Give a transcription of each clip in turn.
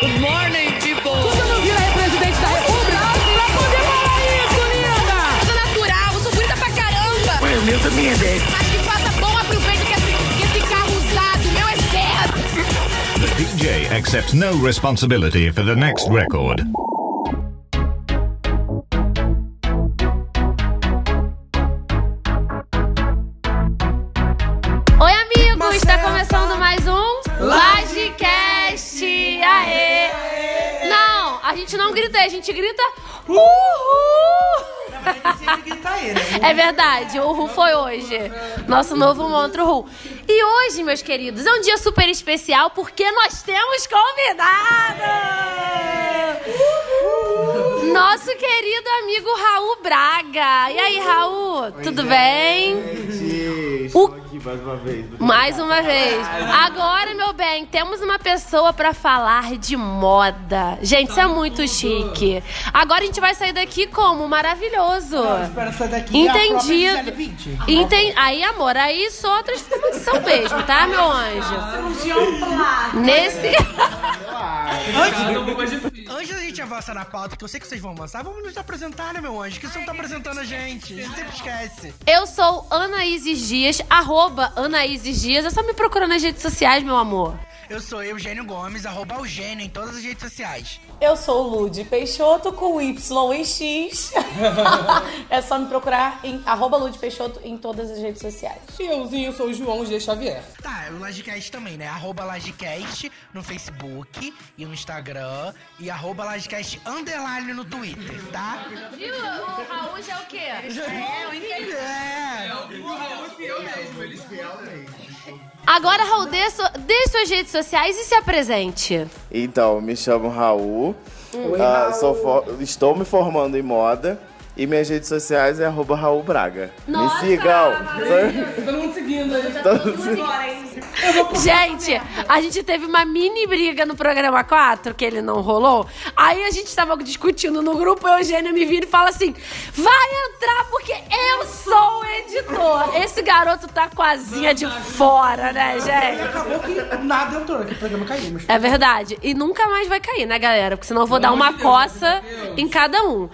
Good morning, people! Você não vira aí presidente da república? Pra poder falar isso, linda! Sou natural, eu sou bonita pra caramba! Ué, o meu também é 10. Mas que faça bom aproveito que esse, que esse carro usado, meu é zero! The DJ accepts no responsibility for the next record. Não grita, a gente grita Uhul! É verdade, o Ru foi hoje. Nosso novo monstro Ru. E hoje, meus queridos, é um dia super especial porque nós temos convidado! Nosso querido amigo Raul Braga. E aí, Raul? Tudo bem? O- aqui mais uma vez. Mais uma vez. Agora, meu bem, temos uma pessoa pra falar de moda. Gente, isso é muito chique. Agora a gente vai sair daqui como? Maravilhoso. Espera sair daqui. é a Entendido. Enten... Aí, amor, aí só outra informação mesmo, tá, meu anjo? Nesse. Antes da gente avançar na pauta, que eu sei que vocês vão avançar, vamos nos apresentar, né, meu anjo? Que você não tá apresentando a gente. A gente sempre esquece. Eu sou Anaíses Dias, arroba Anaíses Dias. É só me procurar nas redes sociais, meu amor. Eu sou Eugênio Gomes, arroba Eugênio em todas as redes sociais. Eu sou Lude Peixoto com Y e X. é só me procurar em arroba Lude Peixoto em todas as redes sociais. E euzinho, sou o João G. Xavier. Tá, o Lagecast também, né? Arroba Lagecast no Facebook e no Instagram. E arroba Lagecast underline no Twitter, tá? Viu? O Raul já é o quê? É, eu entendi. É. Agora, Raul, dê, su- dê suas redes sociais e se apresente. Então, me chamo Raul. Ah, sou fo- estou me formando em moda. E minhas redes sociais é arroba Raul Braga. Nossa, me sigam! Todo mundo seguindo, a gente Gente, a gente teve uma mini briga no programa 4, que ele não rolou. Aí a gente tava discutindo no grupo, o Eugênio me vira e fala assim: vai entrar porque eu sou o editor. Esse garoto tá com a asinha de fora, né, gente? Acabou que nada entrou, que o programa caiu. Mas... É verdade. E nunca mais vai cair, né, galera? Porque senão eu vou dar uma coça em cada um.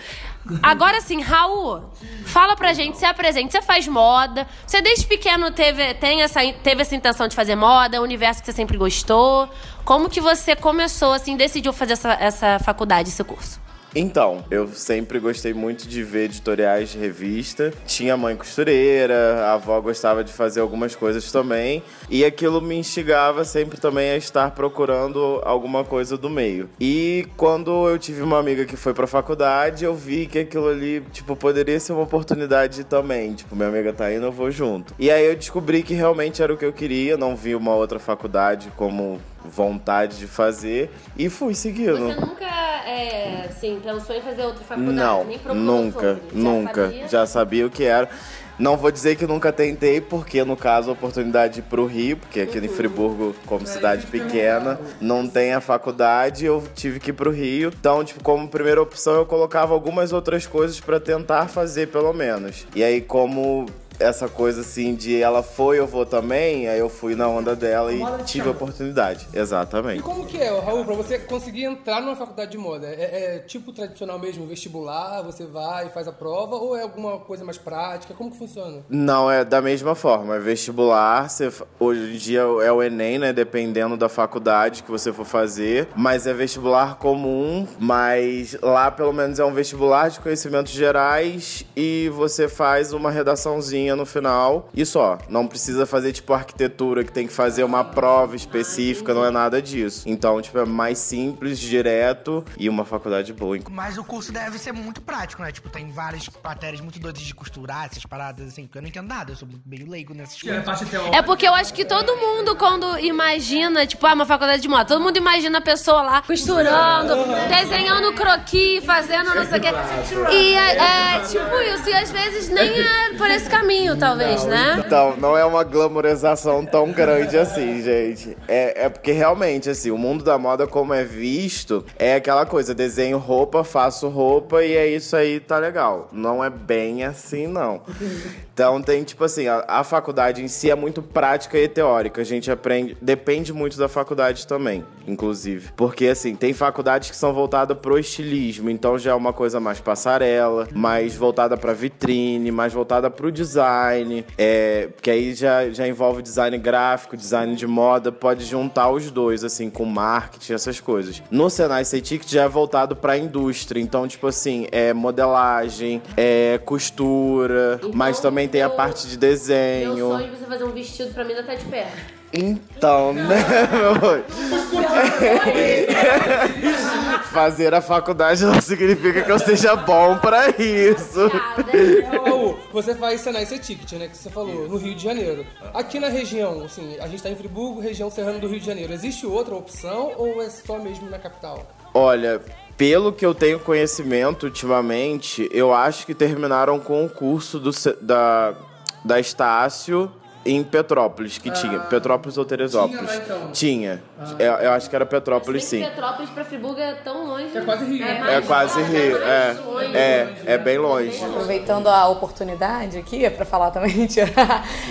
Agora sim, Raul, fala pra gente, se apresente. Você faz moda. Você desde pequeno teve, tem essa, teve essa intenção de fazer moda, um universo que você sempre gostou. Como que você começou, assim, decidiu fazer essa, essa faculdade, esse curso? Então, eu sempre gostei muito de ver editoriais de revista. Tinha mãe costureira, a avó gostava de fazer algumas coisas também. E aquilo me instigava sempre também a estar procurando alguma coisa do meio. E quando eu tive uma amiga que foi pra faculdade, eu vi que aquilo ali, tipo, poderia ser uma oportunidade também. Tipo, minha amiga tá indo, eu vou junto. E aí eu descobri que realmente era o que eu queria, não vi uma outra faculdade como vontade de fazer e fui seguindo. nunca, é, assim, pensou em fazer outra Não, nunca, nunca. Já sabia o que era. Não vou dizer que nunca tentei, porque no caso a oportunidade de ir pro Rio, porque aqui em Friburgo, como cidade pequena, não tem a faculdade, eu tive que ir pro Rio. Então, tipo, como primeira opção, eu colocava algumas outras coisas pra tentar fazer, pelo menos. E aí, como essa coisa assim de ela foi, eu vou também, aí eu fui na onda dela e tive a oportunidade. E Exatamente. como que é, Raul, pra você conseguir entrar numa faculdade de moda? É, é tipo tradicional mesmo, vestibular, você vai e faz a prova, ou é alguma coisa mais prática? Como que funciona? Não, é da mesma forma. É vestibular. Você, hoje em dia é o Enem, né? Dependendo da faculdade que você for fazer. Mas é vestibular comum. Mas lá, pelo menos, é um vestibular de conhecimentos gerais. E você faz uma redaçãozinha no final. E só. Não precisa fazer, tipo, arquitetura, que tem que fazer uma prova específica. Não é nada disso. Então, tipo, é mais simples, direto. E uma faculdade boa. Mas o curso deve ser muito prático, né? Tipo, tem várias matérias muito doidas de costurar, essas paradas assim, porque eu não entendo nada, eu sou meio leigo nessas coisas. É porque eu acho que todo mundo, quando imagina, tipo, ah, uma faculdade de moda, todo mundo imagina a pessoa lá costurando, desenhando croquis, fazendo não sei o quê. E é, é tipo isso, e às vezes nem é por esse caminho. Caminho, talvez, né? Então, não é uma glamorização tão grande assim, gente. É, é porque realmente, assim, o mundo da moda, como é visto, é aquela coisa: desenho roupa, faço roupa e é isso aí, tá legal. Não é bem assim, não. Então tem, tipo assim, a, a faculdade em si é muito prática e teórica. A gente aprende. Depende muito da faculdade também, inclusive. Porque, assim, tem faculdades que são voltadas pro estilismo, então já é uma coisa mais passarela, mais voltada pra vitrine, mais voltada pro design. É, que aí já, já envolve design gráfico, design de moda, pode juntar os dois, assim, com marketing, essas coisas. No Senai Ticket já é voltado pra indústria, então, tipo assim, é modelagem, é costura, mas também tem a parte de Meu desenho. sonho é você fazer um vestido pra mim até de pé. Então, né? Fazer a faculdade não significa que eu seja bom pra isso. Raul, você faz Senai C Ticket, né? Que você falou, no Rio de Janeiro. Aqui na região, assim, a gente tá em Friburgo, região serrana do Rio de Janeiro. Existe outra opção ou é só mesmo na capital? Olha, pelo que eu tenho conhecimento ultimamente, eu acho que terminaram com o curso do, da, da Estácio em Petrópolis, que tinha. Petrópolis ou Teresópolis? Tinha lá, então? Tinha. Eu, eu acho que era Petrópolis, sim. que Petrópolis pra Friburgo é tão longe. É quase Rio. mais É quase longe, Rio, mais é. longe. É, é bem longe. Aproveitando a oportunidade aqui, pra falar também, tia,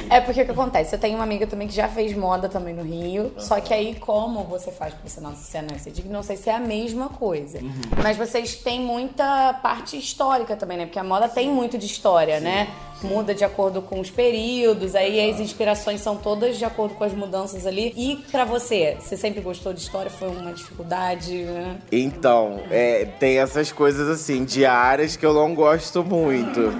é porque o que acontece? Eu tenho uma amiga também que já fez moda também no Rio, só que aí, como você faz CNS, eu digo, não sei se é a mesma coisa. Mas vocês têm muita parte histórica também, né? Porque a moda tem muito de história, né? Muda de acordo com os períodos, aí as inspirações são todas de acordo com as mudanças ali. E pra você, você sempre gostou de história? Foi uma dificuldade, né? Então, é, tem essas coisas assim, diárias que eu não gosto muito.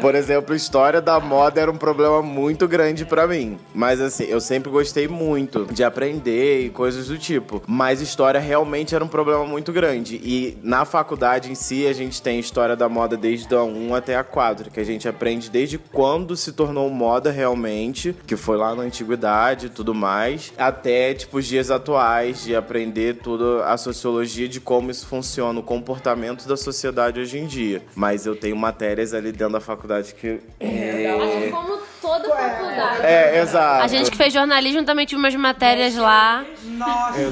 Por exemplo, história da moda era um problema muito grande pra mim. Mas assim, eu sempre gostei muito de aprender e coisas do tipo. Mas história realmente era um problema muito grande. E na faculdade em si, a gente tem história da moda desde a 1 até a 4, que a gente aprende desde quando se tornou moda realmente, que foi lá na antiguidade e tudo mais, até tipo os dias atuais de aprender toda a sociologia de como isso funciona, o comportamento da sociedade hoje em dia. Mas eu tenho matérias ali dentro da faculdade que Acho que como toda faculdade. é, exato. A gente que fez jornalismo também tive umas matérias lá.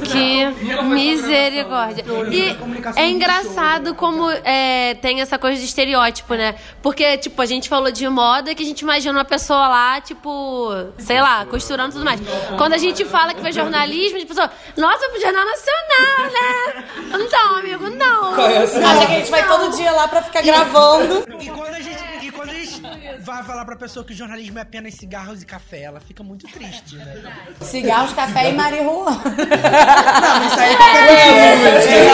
Que misericórdia. E é engraçado como é, tem essa coisa de estereótipo, né? Porque, tipo, a gente falou de moda que a gente imagina uma pessoa lá, tipo, sei lá, costurando e tudo mais. Quando a gente fala que fez jornalismo, a pessoa, nossa, pro Jornal Nacional, né? Não, amigo, não. Acha que a gente vai todo dia lá pra ficar gravando. E quando a gente, e quando a gente vai falar pra pessoa que o jornalismo é apenas cigarros e café, ela fica muito triste, né? Cigarros, café e marihuana. Não, isso aí tá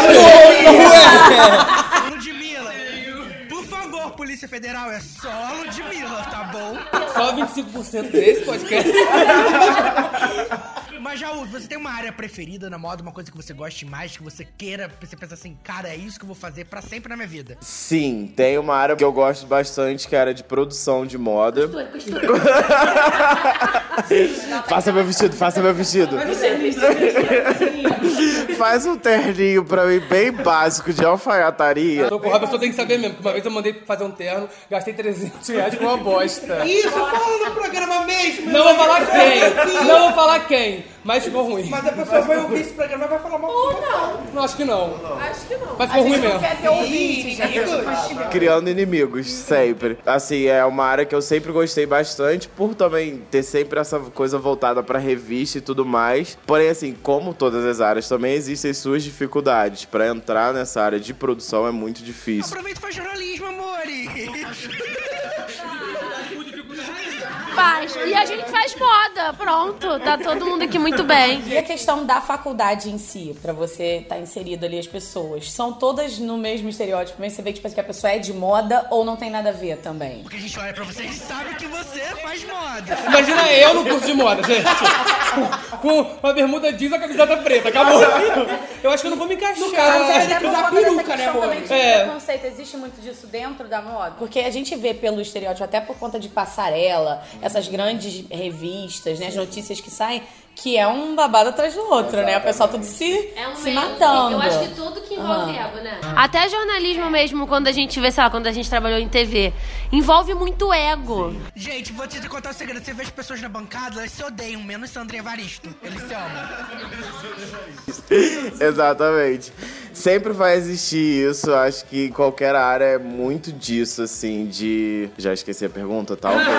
Ludmilla, por favor, Polícia Federal, é só Ludmilla, tá bom? Só 25% desse podcast. Mas, Jaú, você tem uma área preferida na moda, uma coisa que você goste mais, que você queira, você pensa assim, cara, é isso que eu vou fazer pra sempre na minha vida. Sim, tem uma área que eu gosto bastante, que é a área de produção de moda. faça meu vestido, faça meu vestido. Faz um terninho pra mim bem básico de alfaiataria. Tô com a pessoa tem que saber mesmo, que uma vez eu mandei fazer um terno, gastei 300 reais com uma bosta. Isso, fala no programa mesmo! Não vou falar quem, não vou falar quem, mas ficou ruim. Mas a pessoa vai ouvir esse programa e vai falar mal Ou não. Não, acho que não. Acho que não. Mas ficou ruim mesmo. quer ter ouvintes, né? Criando inimigos, sempre. Assim, é uma área que eu sempre gostei bastante, por também ter sempre essa coisa voltada pra revista e tudo mais. Porém, assim, como todas as áreas, também existem suas dificuldades. Pra entrar nessa área de produção é muito difícil. Aproveita e faz jornalismo, amores! Faz. E a gente faz moda, pronto. Tá todo mundo aqui muito bem. E a questão da faculdade em si, pra você estar inserido ali as pessoas, são todas no mesmo estereótipo, mas você vê tipo, que a pessoa é de moda ou não tem nada a ver também? Porque a gente olha pra você e sabe que você faz moda. Imagina eu no curso de moda, gente. Com uma bermuda jeans e a camiseta preta, acabou. Eu acho que eu não vou me encaixar. No caso, que por usar peruca, né, amor? É. preconceito, existe muito disso dentro da moda? Porque a gente vê pelo estereótipo, até por conta de passarela, essas grandes revistas, né, as notícias que saem, Que é um babado atrás do outro, né? O pessoal tudo se, É um se meio- matando. Eu acho que tudo que envolve Aham. ego, né? Até jornalismo mesmo, quando a gente vê, sei lá, quando a gente trabalhou em TV, envolve muito ego. Gente, vou te contar um segredo. Você vê as pessoas na bancada, elas se odeiam, menos Sandra Evaristo. Eles se amam. Exatamente. Sempre vai existir isso. Acho que em qualquer área é muito disso, assim, de. Já esqueci a pergunta, talvez.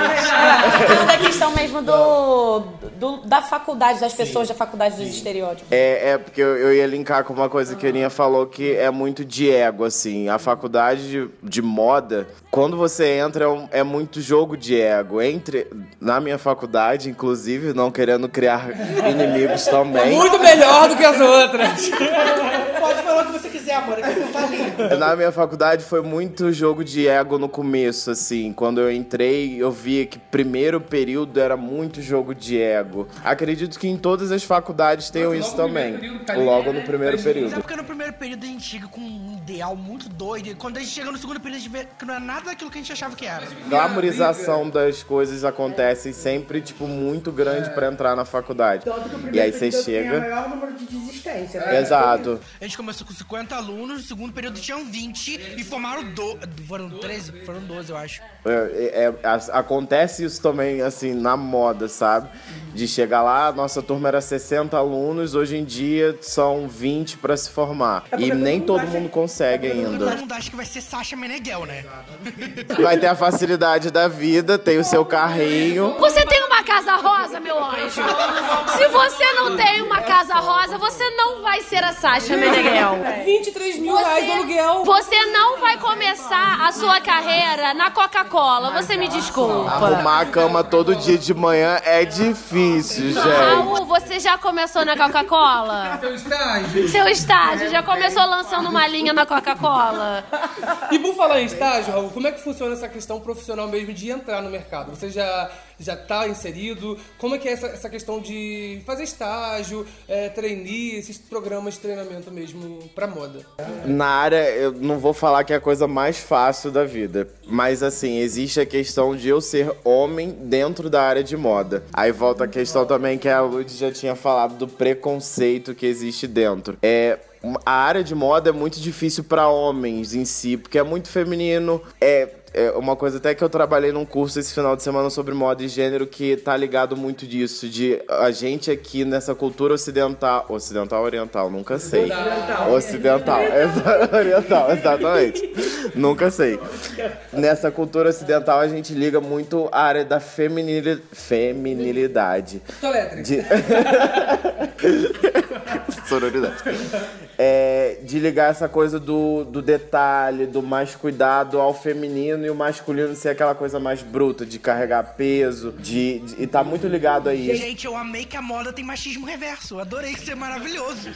É da questão mesmo do, do- da faculdade, das pessoas da faculdade dos estereótipos. É, é porque eu, eu ia linkar com uma coisa que a Aninha falou que é muito de ego, assim. A faculdade de, de moda, quando você entra, é, um- é muito jogo de ego. Entre. Na minha faculdade, inclusive, não querendo criar inimigos também. Muito melhor do que as outras. Pode falar o que você quiser, amor. Aqui não tá lindo. Na minha faculdade foi muito jogo de ego no começo, assim. Quando eu entrei, eu via que primeiro período era muito jogo de ego. Acredito que em todas as faculdades tenham isso logo no também. primeiro período, Logo é- no primeiro Sabe período. porque no primeiro período a gente chega com um ideal muito doido. E quando a gente chega no segundo período, a gente vê que não é nada daquilo que a gente achava que era. Glamorização das coisas acontece sempre, tipo, muito grande pra entrar na faculdade. E aí você chega. maior número de desistência. Exato. A gente começou com 50 alunos, no segundo período tinham 20 e formaram do... Foram 13? Foram 12, eu acho. É, é, as- acontece isso também, assim, na moda, sabe? De chegar lá, nossa turma era 60 alunos, hoje em dia são 20 pra se formar. E nem todo mundo consegue Todo ainda. mundo acha que vai ser Sasha Meneghel, né? Vai ter a facilidade da vida, tem o seu carrinho. Você tem uma casa rosa, meu anjo? Se você não tem uma casa rosa, você não vai ser a Sasha Meneghel. 23 mil reais de aluguel. Você não vai começar a sua carreira na Coca-Cola. Você me desculpa. Arrumar a cama todo dia de manhã é difícil, gente. Raul, você já começou na Coca-Cola? Seu estágio. Seu estágio já começou lançando uma linha na Coca-Cola? E por falar em estágio, Raul, como é que funciona essa questão profissional mesmo de entrar no mercado? Você já já tá inserido? Como é que é essa, essa questão de fazer estágio, é, esses programas de treinamento mesmo pra moda? Na área, eu não vou falar que é a coisa mais fácil da vida. Mas assim, existe a questão de eu ser homem dentro da área de moda. Aí volta a questão também que a Lud já tinha falado do preconceito que existe dentro. É. A área de moda é muito difícil pra homens em si, porque é muito feminino. É, é uma coisa até que eu trabalhei num curso esse final de semana sobre moda e gênero que tá ligado muito disso, de a gente aqui nessa cultura ocidental, ocidental oriental, nunca sei. Ocidental, oriental, exatamente. nunca sei. Nessa cultura ocidental a gente liga muito a área da feminili- feminilidade. Soletre. De... Sororidade. É, de ligar essa coisa do, do detalhe, do mais cuidado ao feminino e o masculino ser aquela coisa mais bruta, de carregar peso, de, de- e tá muito ligado a isso. Gente, eu amei que a moda tem machismo reverso. Eu Adorei isso, é maravilhoso.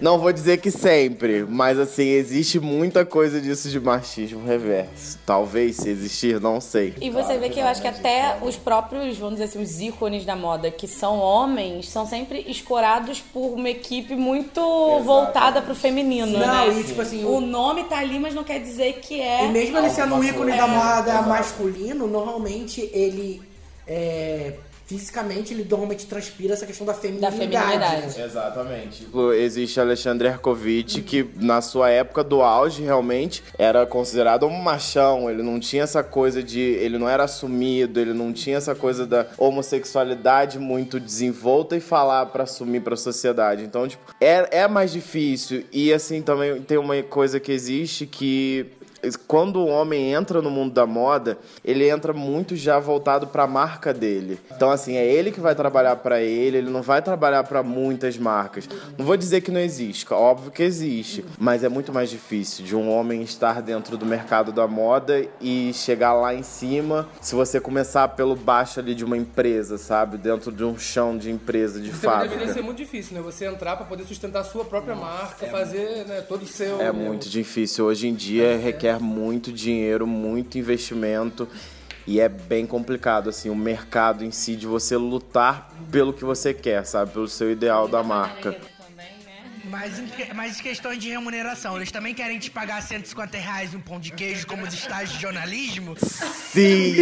Não vou dizer que sempre, mas assim, existe muita coisa disso de machismo reverso. Talvez se existir, não sei. E você vê que eu acho que até os próprios, vamos dizer assim, os ícones da moda, que são homens, são sempre escorados por uma equipe muito voltada pro feminino, Não, né? e tipo assim, o nome tá ali, mas não quer dizer que é. E mesmo ele sendo um ícone da É, moda exato. masculino, normalmente ele é, fisicamente ele normalmente transpira essa questão da feminilidade. feminilidade. Exatamente. Existe Alexandre Herkovich, que na sua época do auge, realmente, era considerado um machão. Ele não tinha essa coisa de. Ele não era assumido, ele não tinha essa coisa da homossexualidade muito desenvolta e falar pra assumir pra sociedade. Então, tipo, é, é mais difícil. E assim, também tem uma coisa que existe que quando o homem entra no mundo da moda, ele entra muito já voltado para a marca dele. Então assim, é ele que vai trabalhar para ele, ele não vai trabalhar para muitas marcas. Não vou dizer que não existe, óbvio que existe, mas é muito mais difícil de um homem estar dentro do mercado da moda e chegar lá em cima, se você começar pelo baixo ali de uma empresa, sabe, dentro de um chão de empresa, de Também deveria fábrica. ser muito difícil, né? Você entrar pra poder sustentar a sua própria marca, fazer né, todo o seu... É muito difícil. Hoje em dia requer muito dinheiro, muito investimento. E é bem complicado, assim, o mercado em si, de você lutar pelo que você quer, sabe? Pelo seu ideal da marca. Mas em, que- mas em questões de remuneração, eles também querem te pagar 150 reais um pão de queijo como os estágios de jornalismo? Sim!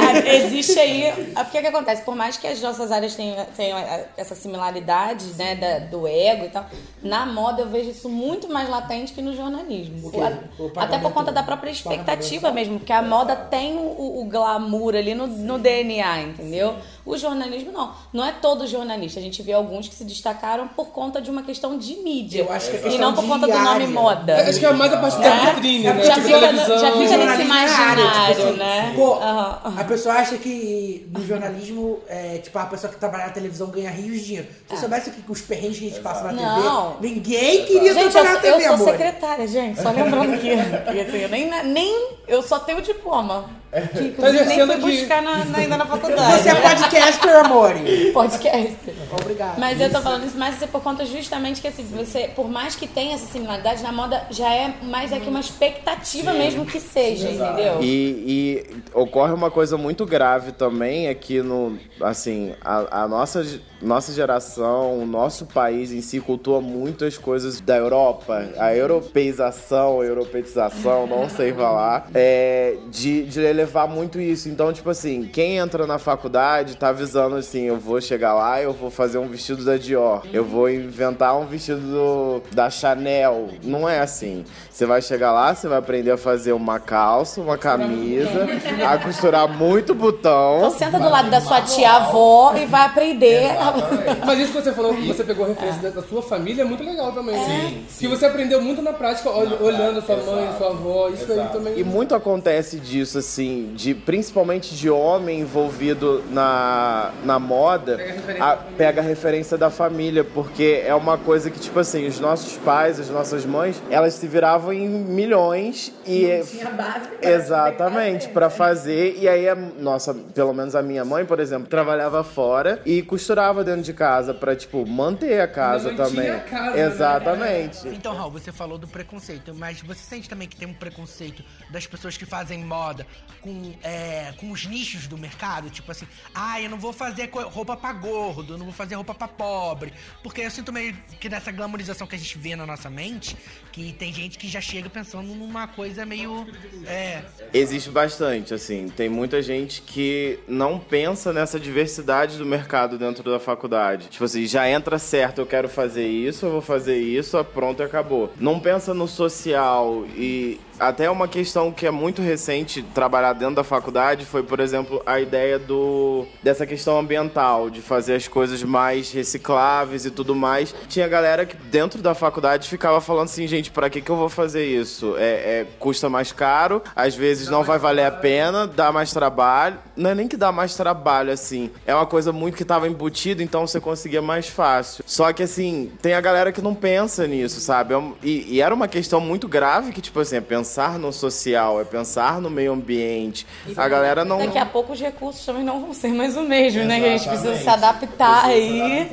Ah, Existe aí. é Porque o que acontece? Por mais que as nossas áreas tenham, tenham essa similaridade, né, da- do ego e tal, na moda eu vejo isso muito mais latente que no jornalismo. A- O Até por conta da própria expectativa mesmo, porque a moda tem o, o glamour ali no, no DNA, entendeu? O jornalismo não. Não é todo jornalista. A gente vê alguns que se destacaram por conta de uma questão de mídia. Eu acho que é e questão não por conta do nome moda. Acho que é mais a parte da É? vitrine, É, né? já Tipo, fica televisão. já fica nesse jornalismo é área, imaginário, tipo assim, né? Pô, Aham. a pessoa acha que no jornalismo, é, tipo, a pessoa que trabalha na televisão ganha rios de dinheiro. Se eu soubesse o que os perrengues que a gente passa na Não. TV, ninguém queria Gente, eu, trabalhar na TV, eu sou amor. secretária, gente. Só lembrando que, que, assim, eu nem, nem. Eu só tenho diploma. Que inclusive nem exercendo fui aqui. buscar na, na- ainda na faculdade. Você é podcaster, amore. podcast. Obrigado. Mas eu tô falando isso mais por conta justamente que assim, você, por mais que tenha essa similaridade, na moda já é mais aqui uma expectativa mesmo que seja, entendeu? E, e ocorre uma coisa muito grave também aqui no. Assim, a, a nossa, nossa geração, o nosso país em si cultua muito as coisas da Europa. A europeização, a europeização, não sei falar. É, de, de elevar muito isso. Então, tipo assim, quem entra na faculdade tá avisando assim: eu vou chegar lá, eu vou fazer um vestido da Dior, eu vou inventar um vestido do- da Chanel. Não é assim. Você vai chegar lá, você vai aprender a fazer uma calça, uma camisa, a costurar muito botão. Então senta do lado da sua tia-avó e vai aprender. a- Mas isso que você falou, que você pegou referência da- da sua família, é muito legal também. Sim. Que você aprendeu muito na prática, ol- olhando a sua mãe, a sua avó, isso aí também. E muito acontece disso, assim, de principalmente de homem envolvido na, na moda, a- pega a referência da família, porque é uma coisa que, tipo assim, os nossos pais, as nossas mães, elas se viravam em milhões e. Tinha base Exatamente, pra fazer. E aí, a nossa, pelo menos a minha mãe, por exemplo, trabalhava fora e costurava dentro de casa pra, tipo, manter a casa Mantinha também. a casa, né? Exatamente. Então, Raul, você falou do preconceito, mas você sente também que tem um preconceito das pessoas que fazem moda com, é, com os nichos do mercado? Tipo assim, ah, eu não vou fazer roupa pra gordo, eu não vou fazer roupa pra pobre. Porque eu sinto meio que nessa glamorização que a gente vê na nossa mente, que tem gente que já chega pensando numa coisa meio. É. Existe bastante, assim. Tem muita gente que não pensa nessa diversidade do mercado dentro da faculdade. Tipo assim, já entra certo, eu quero fazer isso, eu vou fazer isso, pronto e acabou. Não pensa no social e até uma questão que é muito recente trabalhar dentro da faculdade foi, por exemplo, a ideia do dessa questão ambiental, de fazer as coisas mais recicláveis e tudo mais. Tinha galera que dentro da faculdade ficava falando assim, gente, pra que que eu vou fazer isso? É, é- custa mais caro, às vezes não vai valer a pena, dá mais trabalho. Não é nem que dá mais trabalho, assim. É uma coisa muito que tava embutido, então você conseguia mais fácil. Só que, assim, tem a galera que não pensa nisso, sabe? É E, e era uma questão muito grave que, tipo assim, é pensar no social, é pensar no meio ambiente. A galera não... Daqui a pouco os recursos também não vão ser mais o mesmo, né? Que a gente precisa se adaptar aí.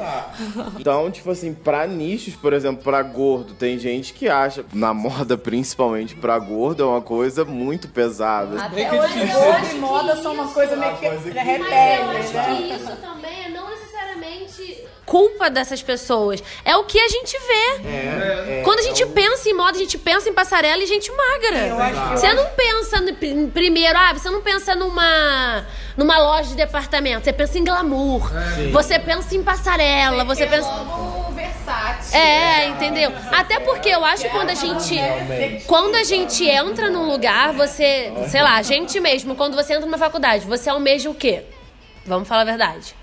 Então, tipo assim, pra nichos, por exemplo, pra gordo, tem gente que acha, na moda principalmente pra gordo, é uma coisa muito pesada. Até hoje, hoje moda são uma coisa meio que Mas eu repele, acho né? que isso também é não necessariamente culpa dessas pessoas. É o que a gente vê. Quando a gente pensa em moda, a gente pensa em passarela e gente magra. Você não pensa no, pr- primeiro, ah, você não pensa numa numa loja de departamento, você pensa em glamour. Você pensa em passarela, você pensa versátil. é, entendeu? Até porque eu acho que quando a gente quando a gente entra num lugar, você, sei lá, a gente mesmo, quando você entra numa faculdade, você almeja o quê? Vamos falar a verdade.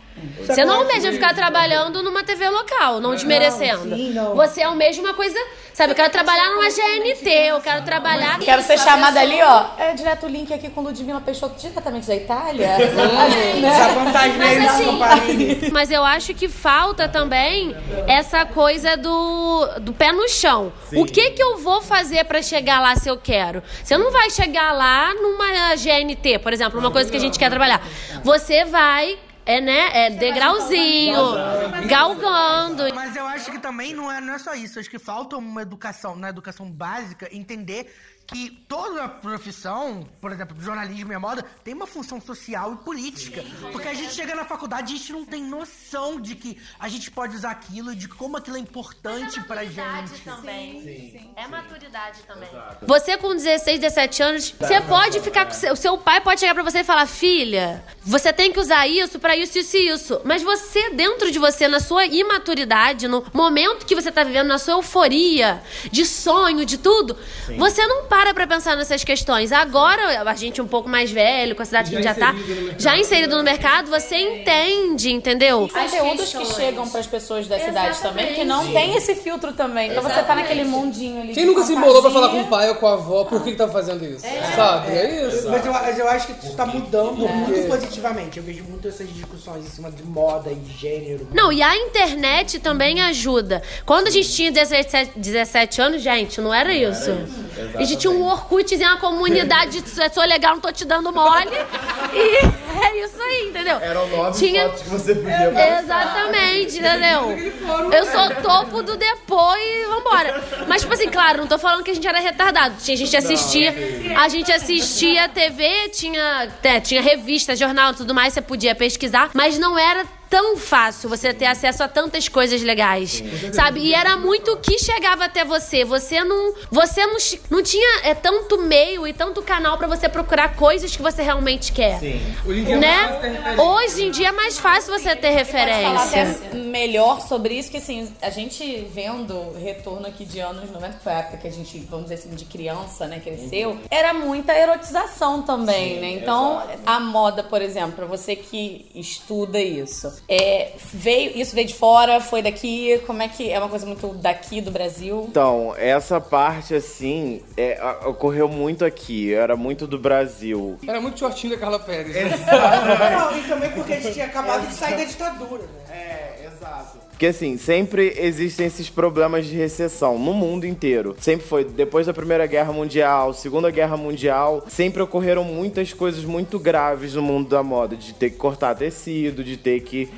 Você não almeja ficar trabalhando numa TV local, não desmerecendo. sim, não. Você almeja uma coisa, sabe, eu quero trabalhar numa GNT, eu quero trabalhar Quero ser chamada ali, ó. É direto o link aqui com Ludmilla Peixoto, diretamente da Itália. Essa vantagem Mas assim, mas eu acho que falta também essa coisa do, do pé no chão. O que que eu vou fazer pra chegar lá se eu quero? Você não vai chegar lá numa GNT, por exemplo, uma coisa que a gente quer trabalhar. Você vai é, né, é degrauzinho, galgando. Mas eu acho que também não é, não é só isso. Acho que falta uma educação, na educação básica, entender que toda profissão, por exemplo, jornalismo e a moda, tem uma função social e política. Porque a gente chega na faculdade e a gente não tem noção de que a gente pode usar aquilo, de como aquilo é importante pra gente. também. É maturidade também. Você com 16, 17 anos, você pode ficar com seu, o seu pai pode chegar pra você e falar: "Filha, você tem que usar isso pra isso isso e isso". Mas você dentro de você na sua imaturidade, no momento que você tá vivendo na sua euforia de sonho, de tudo, você não para pra pensar nessas questões. Agora, a gente um pouco mais velho, com a cidade que a gente já tá, já inserido no mercado, você entende, entendeu? Conteúdos que chegam pras pessoas da cidade também, que não tem esse filtro também. Então você tá naquele mundinho ali. Quem nunca se embolou pra falar com o pai ou com a avó por que, que tá fazendo isso? Sabe? É isso. Mas eu, eu acho que isso tá mudando muito positivamente. Eu vejo muito essas discussões em cima de moda e de gênero. Não, e a internet também ajuda. Quando a gente tinha 17, 17 anos, gente, não era isso. A gente um Orkutzinho, uma comunidade de sou legal, não tô te dando mole. E é isso aí, entendeu? Eram nove Tinha- fotos que você podia Exatamente, entendeu? Eu sou topo do depois e vambora. Mas, tipo assim, claro, não tô falando que a gente era retardado. Tinha, a gente assistia. A gente assistia TV, tinha, é, tinha revista, jornal e tudo mais, você podia pesquisar, mas não era tão fácil você ter acesso a tantas coisas legais, sabe? E era muito o que chegava até você. Você não, você não, não tinha é, tanto meio e tanto canal pra você procurar coisas que você realmente quer, Hoje em dia é mais fácil ter né? referência. Hoje em dia é mais fácil você ter Pode falar referência. até melhor sobre isso, que assim, a gente vendo retorno aqui de anos 90, que foi a época que a gente, vamos dizer assim, de criança, né, cresceu, era muita erotização também, né? Então, a moda, por exemplo, pra você que estuda isso, é, veio, isso veio de fora, foi daqui, como é que é uma coisa muito daqui do Brasil? Então, essa parte, assim, é, ocorreu muito aqui. Era muito do Brasil. Era muito shortinho da Carla Pérez. né? Não, e também porque a gente tinha acabado de sair da ditadura, né? É, exato. Porque assim, sempre existem esses problemas de recessão no mundo inteiro. Sempre foi depois da Primeira Guerra Mundial, Segunda Guerra Mundial, sempre ocorreram muitas coisas muito graves no mundo da moda, de ter que cortar tecido, de ter que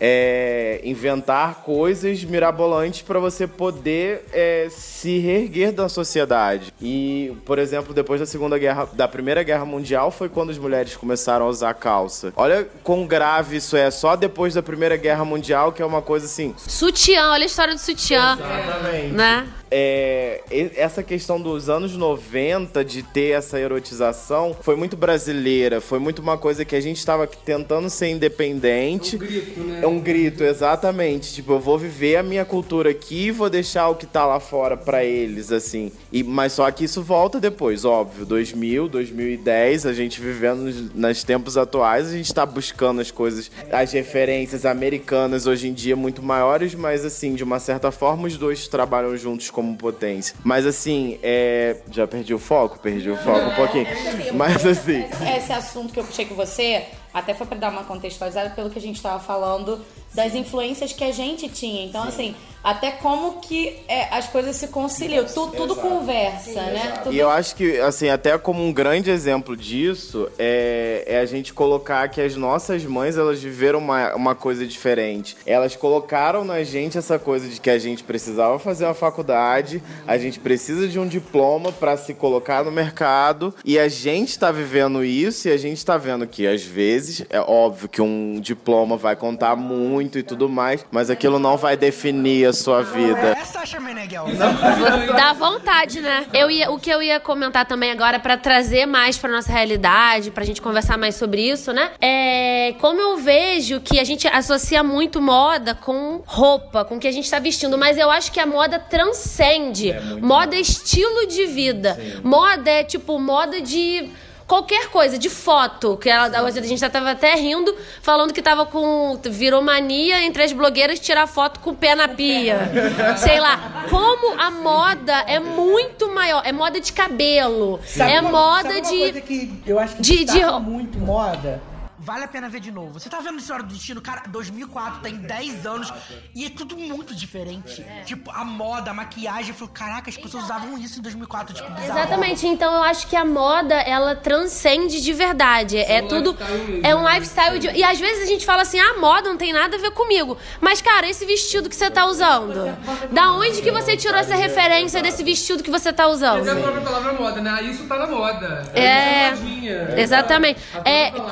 é, inventar coisas mirabolantes para você poder é, se reerguer da sociedade. E, por exemplo, depois da Segunda Guerra, da Primeira Guerra Mundial, foi quando as mulheres começaram a usar calça. Olha quão grave isso é. Só depois da Primeira Guerra Mundial, que é uma coisa assim. Sutiã, olha a história do sutiã. Exatamente. Né? É, e- essa questão dos anos 90 de ter essa erotização foi muito brasileira, foi muito uma coisa que a gente estava tentando ser independente. Um grito, né? Um grito, exatamente. Tipo, eu vou viver a minha cultura aqui e vou deixar o que tá lá fora pra eles, assim. E, mas só que isso volta depois, óbvio. 2000, 2010, a gente vivendo nos, nos tempos atuais, a gente tá buscando as coisas, as referências americanas hoje em dia muito maiores, mas assim, de uma certa forma, os dois trabalham juntos como potência. Mas assim, é. Já perdi o foco? Perdi o foco um pouquinho. Mas assim. Esse assunto que eu puxei com você, até foi pra dar uma contextualizada pelo que a gente tava falando das influências que a gente tinha. Então, assim, até como que é, as coisas se conciliam. Tu- tudo conversa, né? Tudo E eu acho que, assim, até como um grande exemplo disso, é, é a gente colocar que as nossas mães, elas viveram uma, uma coisa diferente. Elas colocaram na gente essa coisa de que a gente precisava fazer uma faculdade, a gente precisa de um diploma para se colocar no mercado, e a gente tá vivendo isso e a gente tá vendo que, às vezes, é óbvio que um diploma vai contar muito e tudo mais, mas aquilo não vai definir a sua vida. É Sasha Meneghel. Dá vontade, né? Eu ia, o que eu ia comentar também agora pra trazer mais pra nossa realidade, pra gente conversar mais sobre isso, né? É como eu vejo que a gente associa muito moda com roupa, com o que a gente tá vestindo, mas eu acho que a moda transcende. moda é estilo de vida. Moda é tipo moda de qualquer coisa, de foto. Que ela, a gente já tava até rindo, falando que tava com. Virou mania entre as blogueiras tirar foto com o pé na pia. Sei lá. Como a moda é muito maior. É moda de cabelo. Sabe é uma- moda de. coisa que eu acho que de- de- muito moda? Vale a pena ver de novo. Você tá vendo História do Destino, cara, 2004, tem 10 anos, e é tudo muito diferente. Tipo, a moda, a maquiagem, eu falo, caraca, as pessoas usavam isso em 2004, tipo, bizarro. Exatamente, então eu acho que a moda, ela transcende de verdade. É um tudo. É um né? lifestyle de. E às vezes a gente fala assim, ah, moda não tem nada a ver comigo. Mas, cara, esse vestido que você tá usando, da onde que você tirou essa referência desse vestido que você tá usando? É a própria palavra moda, né? Ah, isso tá na moda. É, modinha. exatamente. Própria É palavra.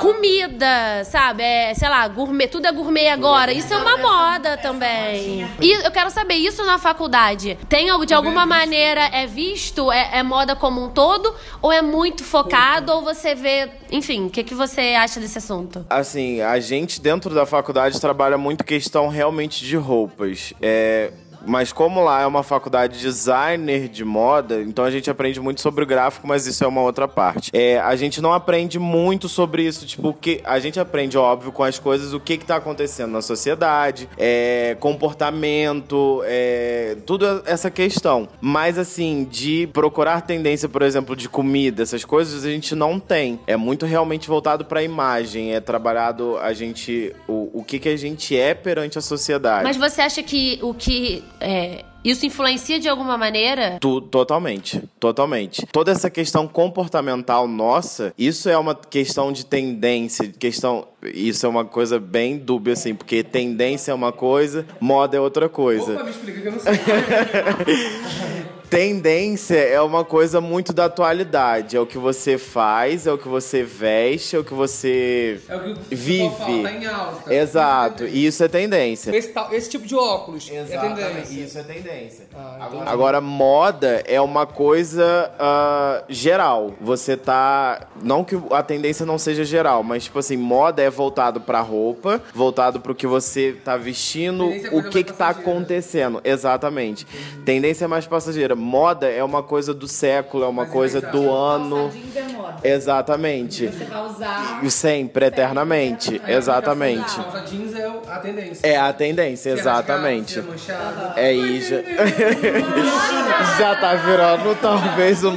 Comida, sabe? É, sei lá, gourmet, tudo é gourmet agora. Isso é uma moda também. E eu quero saber, isso na faculdade, tem algo- de alguma maneira é visto, é, é moda como um todo, ou é muito focado, ou você vê, enfim, o que, que você acha desse assunto? Assim, a gente dentro da faculdade trabalha muito questão realmente de roupas. É, mas como lá é uma faculdade de designer de moda, então a gente aprende muito sobre o gráfico, mas isso é uma outra parte. É, a gente não aprende muito sobre isso, tipo, que a gente aprende, óbvio, com as coisas, o que que tá acontecendo na sociedade, é, comportamento, é, tudo essa questão. Mas assim, de procurar tendência, por exemplo, de comida, essas coisas, a gente não tem. É muito realmente voltado pra imagem, é trabalhado a gente o, o que que a gente é perante a sociedade. Mas você acha que o que. É, isso influencia de alguma maneira? Tu- totalmente, totalmente. Toda essa questão comportamental nossa, isso é uma questão de tendência, de questão. Isso é uma coisa bem dúbia, assim, porque tendência é uma coisa, moda é outra coisa. Opa, me explica que eu não sei. Tendência é uma coisa muito da atualidade. É o que você faz, é o que você veste, é o que você É o que vive. fala, tá em alta. Exato, e isso é tendência. Esse, esse tipo de óculos é tendência. isso é tendência. Ah, entendi. Agora, moda é uma coisa ah, geral. Você tá. Não que a tendência não seja geral, mas, tipo assim, moda é voltado pra roupa, voltado pro que você tá vestindo, é o que que tá acontecendo. Exatamente. Tendência é mais passageira. Moda é uma coisa do século, é uma Mas é coisa verdade. do ano. Jeans é moda. Exatamente. Você vai usar. Sempre, eternamente. Exatamente. Calça jeans é a tendência. É a tendência, é exatamente. é manchado. É isso. Já tá virando talvez um.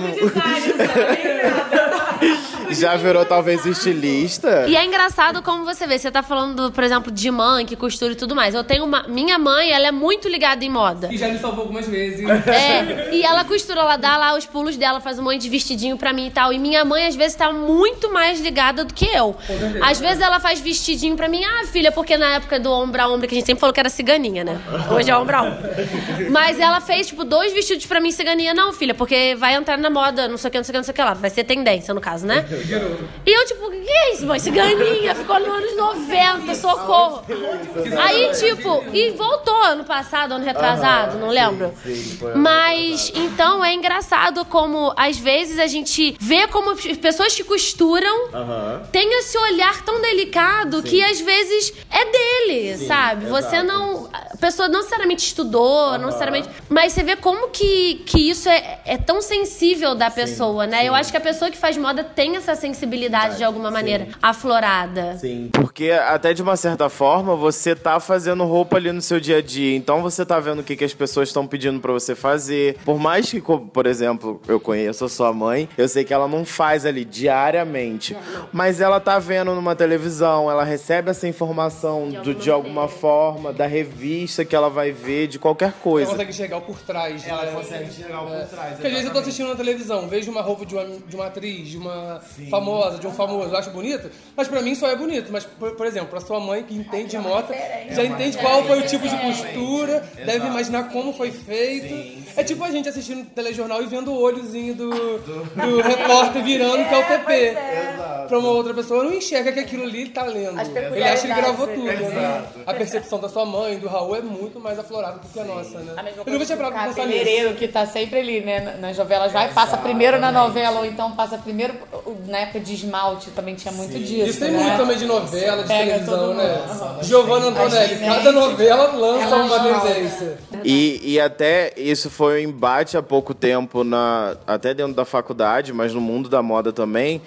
Já virou talvez estilista? E é engraçado como você vê, você tá falando, por exemplo, de mãe que costura e tudo mais. Eu tenho uma. Minha mãe, ela é muito ligada em moda. E já me salvou algumas vezes. É, e ela costura, ela dá lá os pulos dela, faz um monte de vestidinho pra mim e tal. E minha mãe, às vezes, tá muito mais ligada do que eu. Às vezes ela faz vestidinho pra mim, ah, filha, porque na época do ombro a ombro, que a gente sempre falou que era ciganinha, né? Hoje é ombro a ombro. Mas ela fez, tipo, dois vestidos pra mim ciganinha. Não, filha, porque vai entrar na moda, não sei o que, não sei o que, não sei o que lá. Vai ser tendência, no caso, né? E eu, tipo, que é isso, mãe? Ciganinha, ficou nos anos 90, socorro. Aí, tipo, e voltou ano passado, ano retrasado, não lembro. Mas, então, é engraçado como, às vezes, a gente vê como as pessoas que costuram têm esse olhar tão delicado que, às vezes, é dele, sabe? Você não... A pessoa não necessariamente estudou, não necessariamente... Mas você vê como que, que isso é, é tão sensível da pessoa, né? Eu acho que a pessoa que faz moda tem essa sensibilidade, de alguma maneira, aflorada. Sim. Porque até de uma certa forma você tá fazendo roupa ali no seu dia a dia. Então você tá vendo o que, que as pessoas estão pedindo pra você fazer. Por mais que, por exemplo, eu conheço a sua mãe, eu sei que ela não faz ali diariamente. Mas ela tá vendo numa televisão, ela recebe essa informação do- de alguma forma, da revista que ela vai ver, de qualquer Ela coisa. consegue enxergar por trás. Ela né? consegue enxergar o por trás, Porque às vezes eu tô assistindo na televisão, vejo uma roupa de uma, de uma atriz, de uma famosa, de um famoso, eu acho bonito, mas pra mim só é bonito. Mas, por, por exemplo, pra sua mãe que entende de moda, já entende qual foi o tipo de costura, deve imaginar como foi feito. É tipo a gente assistindo telejornal e vendo o olhozinho do, do repórter virando, que é o TP. Pra uma outra pessoa, não enxerga que aquilo ali tá lendo. Ele acha que ele gravou tudo, né? A percepção da sua mãe, do Raul, é muito mais aflorada do que a nossa, né? A mesma Eu coisa nunca tinha que o parado pra pensar nisso. cabeleireiro que tá sempre ali, né? na- Nas novelas vai, passa primeiro na novela, ou então passa primeiro. Na época de esmalte também tinha muito disso. Isso tem né? muito também de novela, de Pega televisão, né? mundo. Giovanna Antonelli, cada novela lança uma tendência. E, e até isso foi um embate há pouco tempo, na, até dentro da faculdade, mas no mundo da moda também.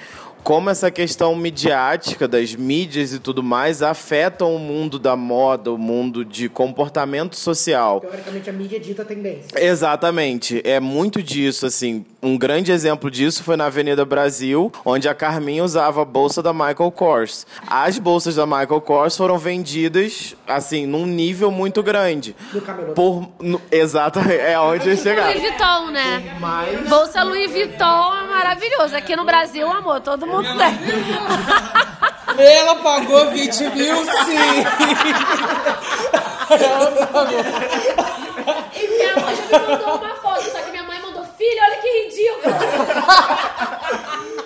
Como essa questão midiática das mídias e tudo mais afetam o mundo da moda, o mundo de comportamento social. Teoricamente, a mídia dita a tendência. Exatamente, é muito disso, assim. Um grande exemplo disso foi na Avenida Brasil, onde a Carminha usava a bolsa da Michael Kors. As bolsas da Michael Kors foram vendidas, assim, num nível muito grande. No camelô. Por, no, exato, é onde eles chegaram. Louis Vuitton, né? Bolsa Louis Vuitton é maravilhoso. Aqui no Brasil, amor, todo mundo tem. Ela pagou 20 mil, sim! Ela pagou. E minha mãe já me mandou uma foto, só que minha mãe mandou, filho, olha que ridículo.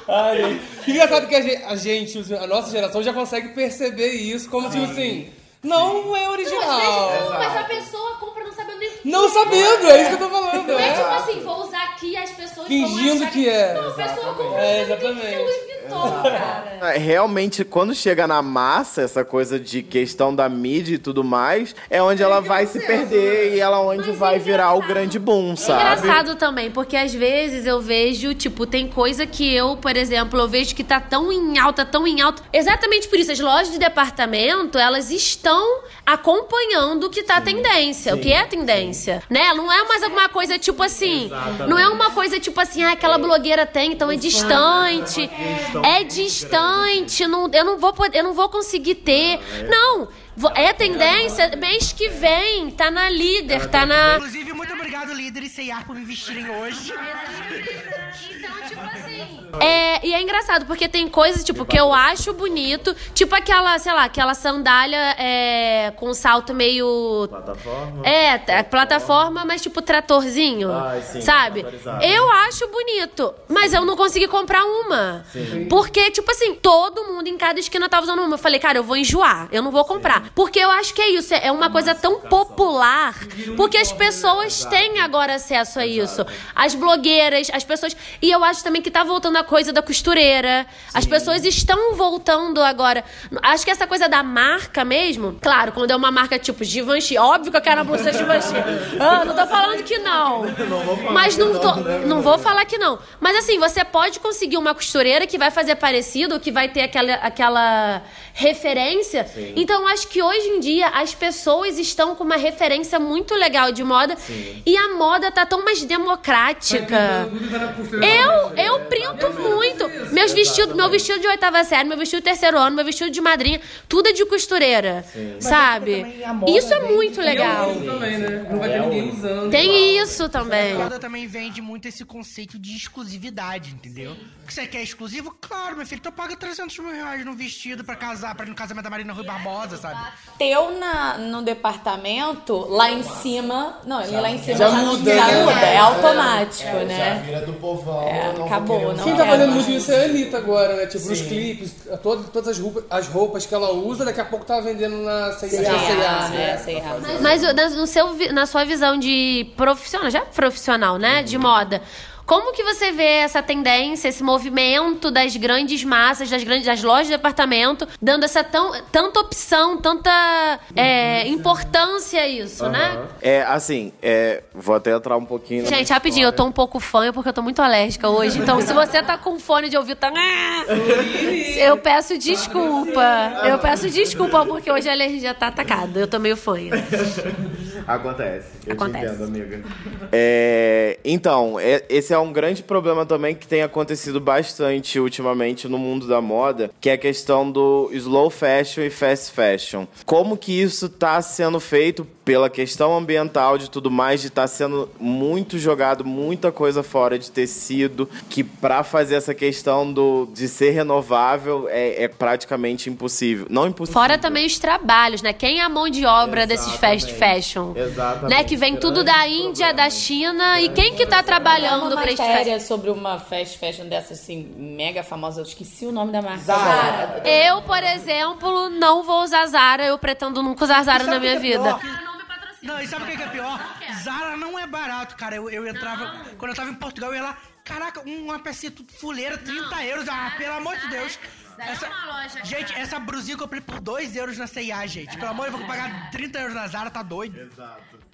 Ai, engraçado que a gente, a gente, a nossa geração já consegue perceber isso como tipo assim, não é Não, às original. vezes, não, mas a pessoa compra não sabendo nem o que Não é. sabendo, é isso que eu tô falando. Não é é. tipo assim, vou usar aqui as pessoas Fingindo vão achar que é. Não, a pessoa compra É, que é exatamente. Cara. É, Realmente, quando chega na massa, essa coisa de questão da mídia e tudo mais, é onde ela vai se perder e ela onde vai virar o grande boom, É sabe? engraçado também, porque às vezes eu vejo, tipo, tem coisa que eu, por exemplo, eu vejo que tá tão em alta, tão em alta. Exatamente por isso, as lojas de departamento, elas estão acompanhando o que tá tendência, o que é tendência, né? Não é mais alguma coisa tipo assim, não é uma coisa tipo assim, ah, aquela blogueira tem, então é distante. É distante, não, eu não vou poder, eu não vou conseguir ter. Não, vo- é tendência, mês que vem, tá na líder, tá na Inclusive, muito obrigado, líder e CEA, por me vestirem hoje. Então, tipo assim. É, e é engraçado, porque tem coisas, tipo, que eu acho bonito. Tipo aquela, sei lá, aquela sandália é, com salto meio. Plataforma? É, tá, plataforma, mas tipo tratorzinho. Ai, sim, sabe? Eu acho bonito, mas eu não consegui comprar uma. Porque, tipo assim, todo mundo em cada esquina tava usando uma. Eu falei, cara, eu vou enjoar, eu não vou comprar. Porque eu acho que é isso, é uma coisa tão popular. Porque as pessoas têm agora acesso a isso. As blogueiras, as pessoas. E eu acho também que tá voltando a coisa da costureira. As pessoas estão voltando agora. Acho que essa coisa da marca mesmo, claro, quando é uma marca tipo Givenchy, óbvio que eu quero a blusa Givenchy. Ah, não tô falando que não. Mas não, tô, não vou falar que não. Mas assim, você pode conseguir uma costureira que vai fazer parecido, que vai ter aquela, aquela referência. Então, acho que hoje em dia as pessoas estão com uma referência muito legal de moda. E a moda tá tão mais democrática. Eu, eu printo muito. Meus vestidos, meu vestido de oitava série, meu vestido de terceiro ano, meu vestido de madrinha, tudo é de costureira. Sabe? também a moda Isso é muito legal. Também, né? Não vai ter ninguém usando. Tem isso também. A moda também vende muito esse conceito de exclusividade, entendeu? Que você quer exclusivo? Claro, meu filho, tu paga 300 mil reais num vestido pra casar, pra ir no casamento da Marina Rui Barbosa, sabe? Teu na, no departamento, lá em cima. Não, ele lá em cima Já já, muda, já muda, é automático, Já né? vira do povão. É, acabou, não Quem tá fazendo muito isso é Anitta agora, né? Tipo, nos Sim. clipes, todas, todas as, roupas, as roupas que ela usa, daqui a pouco tá vendendo na C&A. Sei lá, é, sei lá. Mas na, no seu, vi- na sua visão de profissional, já profissional, né? De moda. Como que você vê essa tendência, esse movimento das grandes massas, das grandes das lojas de departamento, dando essa tão, tanta opção, tanta é, importância a isso, né? É, assim, é, vou até entrar um pouquinho Gente, rapidinho, eu tô um pouco fã porque eu tô muito alérgica hoje. Então, se você tá com fone de ouvido, tá. Eu peço desculpa. Eu peço desculpa porque hoje a alergia tá atacada. Eu tô meio fanha. Acontece. Eu Acontece. te entendo, amiga. É, então, é- esse é um grande problema também que tem acontecido bastante ultimamente no mundo da moda, que é a questão do slow fashion e fast fashion. Como que isso tá sendo feito pela questão ambiental de tudo mais, de estar sendo muito jogado muita coisa fora de tecido, que pra fazer essa questão do, de ser renovável é, é praticamente impossível. Não impossível. Fora também os trabalhos, né? Quem é a mão de obra desses fast fashion? Exatamente. Né? Que vem tudo da Índia, da China. E quem que tá trabalhando pra esse fast matéria sobre uma fast fashion dessa assim, mega famosa. Eu esqueci o nome da marca. Zara. Eu, por exemplo, não vou usar Zara. Eu pretendo nunca usar Zara na minha vida. Não, e sabe o que que é pior? Zara não é barato, cara. Eu, eu entrava. Quando eu tava em Portugal, eu ia lá. Caraca, uma pecinha tudo fuleira, 30 euros. Ah, pelo amor de Deus. Daí é uma loja, gente, cara. essa brusinha eu comprei por 2 euros na CIA, gente. Pelo amor, eu vou pagar 30 euros na Zara, tá doido.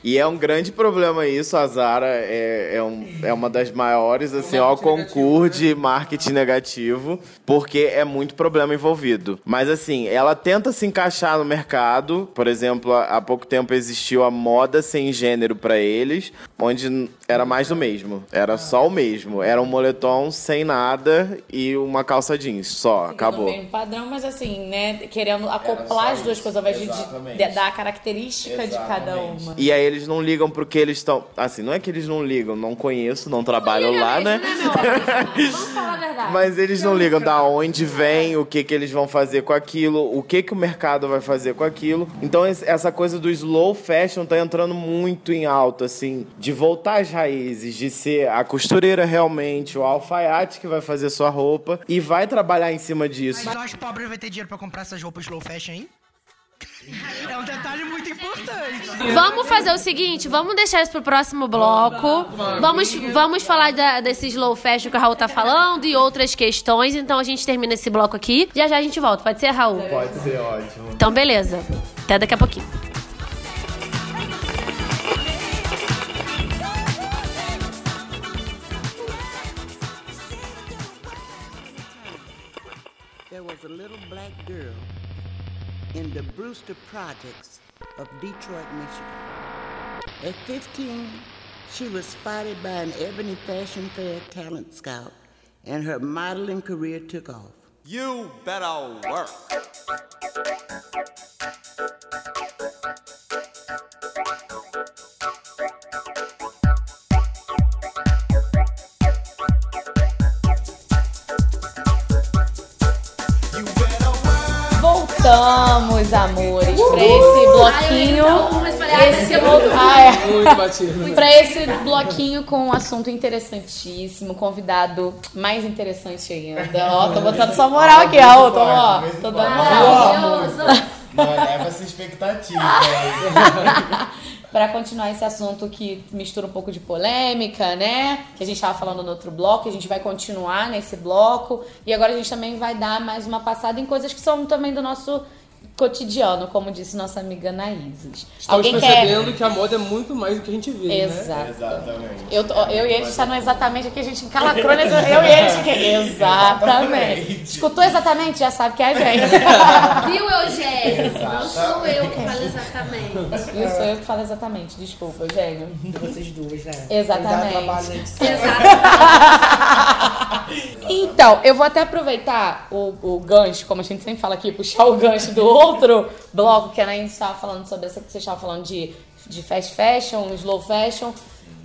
E é um grande problema isso, a Zara é, é, um- é uma das maiores, assim, ó, concurso de marketing negativo, porque é muito problema envolvido. Mas assim, ela tenta se encaixar no mercado, por exemplo, há pouco tempo existiu a moda sem gênero pra eles, onde era mais do mesmo, era só o mesmo, era um moletom sem nada e uma calça jeans, só, acabou. mesmo padrão, mas assim, né? Querendo acoplar as duas coisas ao invés de- Exatamente. dar a característica de cada uma. E aí eles não ligam pro que eles estão. Assim, não é que eles não ligam, não conheço, não trabalho Liga lá, né? meu amor? Vamos falar a verdade. Mas eles não ligam da onde vem, o que que eles vão fazer com aquilo, o que que o mercado vai fazer com aquilo. Então essa coisa do slow fashion tá entrando muito em alta, assim, de voltar às raízes, de ser a costureira realmente, o alfaiate que vai fazer sua roupa e vai trabalhar em cima disso. Mas eu acho que o pobre vai ter dinheiro pra comprar essas roupas slow fashion aí? É um detalhe muito importante. Vamos fazer o seguinte, vamos deixar isso pro próximo bloco. Vamos, vamos falar da, desse slow fashion que o Raul tá falando e outras questões. Então a gente termina esse bloco aqui. Já já a gente volta. Pode ser, Raul? Pode ser ótimo. Então beleza. Até daqui a pouquinho. There was a little black girl in the Brewster Projects of Detroit, Michigan. At 15, she was spotted by an Ebony Fashion Fair talent scout, and her modeling career took off. You better work. Voltamos, amores, pra esse bloquinho. Esse. Ah, é. Muito batido. Pra esse bloquinho com um assunto interessantíssimo, convidado mais interessante ainda. Ó, tô botando sua moral aqui, Raul. Tô, ó, tô dando moral. Não leva essa expectativa. Pra continuar esse assunto que mistura um pouco de polêmica, né? Que a gente tava falando no outro bloco, a gente vai continuar nesse bloco. E agora a gente também vai dar mais uma passada em coisas que são também do nosso cotidiano, como disse nossa amiga Naíses. Estamos Alguém quer. percebendo que a moda é muito mais do que a gente vê, né? Exato. Exatamente. Eu, tô- eu e ele está no exatamente aqui, a gente encalacrou nesse. Eu e ele. aqui. Exatamente. Escutou exatamente? Já sabe que é a gente. Viu, Eugênio? Não sou eu que falo exatamente. Isso sou eu que falo exatamente. Desculpa, Eugênio. De vocês duas, né? Exatamente. Edição. Então, eu vou até aproveitar o, o gancho, como a gente sempre fala aqui, puxar o gancho do outro bloco que a Anaís estava falando sobre essa que você estava falando de, de fast fashion, slow fashion,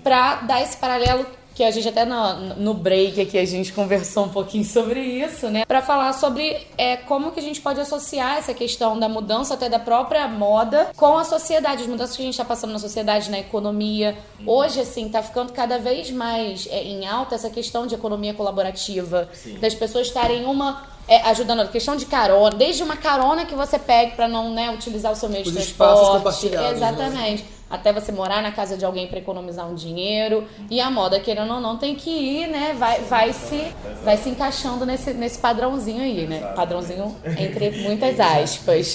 pra dar esse paralelo que a gente até no, no break aqui a gente conversou um pouquinho sobre isso, né? Pra falar sobre é, como que a gente pode associar essa questão da mudança até da própria moda com a sociedade, as mudanças que a gente tá passando na sociedade, na economia. Hoje, assim, tá ficando cada vez mais é, em alta essa questão de economia colaborativa, das pessoas estarem uma é, ajudando a questão de carona, desde uma carona que você pegue pra não né, utilizar o seu meio de Os espaços transporte. compartilhados, né? Até você morar na casa de alguém pra economizar um dinheiro. E a moda, querendo ou não, tem que ir, né? Vai, vai, se, vai se encaixando nesse, nesse padrãozinho aí, né? Padrãozinho entre muitas aspas.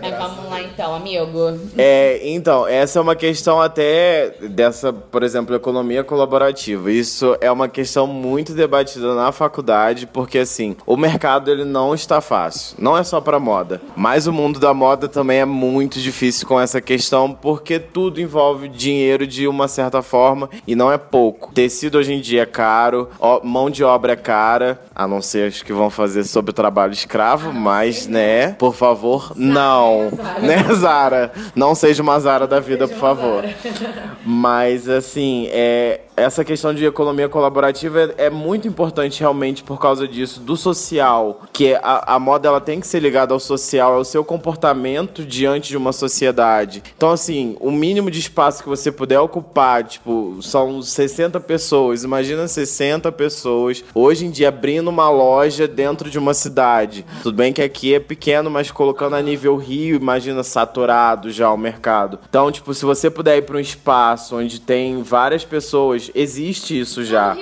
Mas vamos lá então, amigo. É, então, essa é uma questão até dessa, por exemplo, economia colaborativa. Isso é uma questão muito debatida na faculdade, porque assim, o mercado ele não está fácil. Não é só para moda, mas o mundo da moda também é muito difícil com essa questão, porque tudo envolve dinheiro de uma certa forma e não é pouco. Tecido hoje em dia é caro, ó, mão de obra é cara, a não ser os que vão fazer sobre o trabalho escravo, mas né, por favor, não. Né, Zara? Não seja uma Zara da vida, por favor. Mas, assim, é, essa questão de economia colaborativa é, é muito importante realmente por causa disso, do social. Que a, a moda ela tem que ser ligada ao social, ao seu comportamento diante de uma sociedade. Então, assim, o mínimo de espaço que você puder ocupar, tipo, são 60 pessoas. Imagina 60 pessoas hoje em dia abrindo uma loja dentro de uma cidade. Tudo bem que aqui é pequeno, mas colocando a nível Rio, imagina saturado já o mercado. Então, tipo, se você puder ir para um espaço onde tem várias pessoas, existe isso já.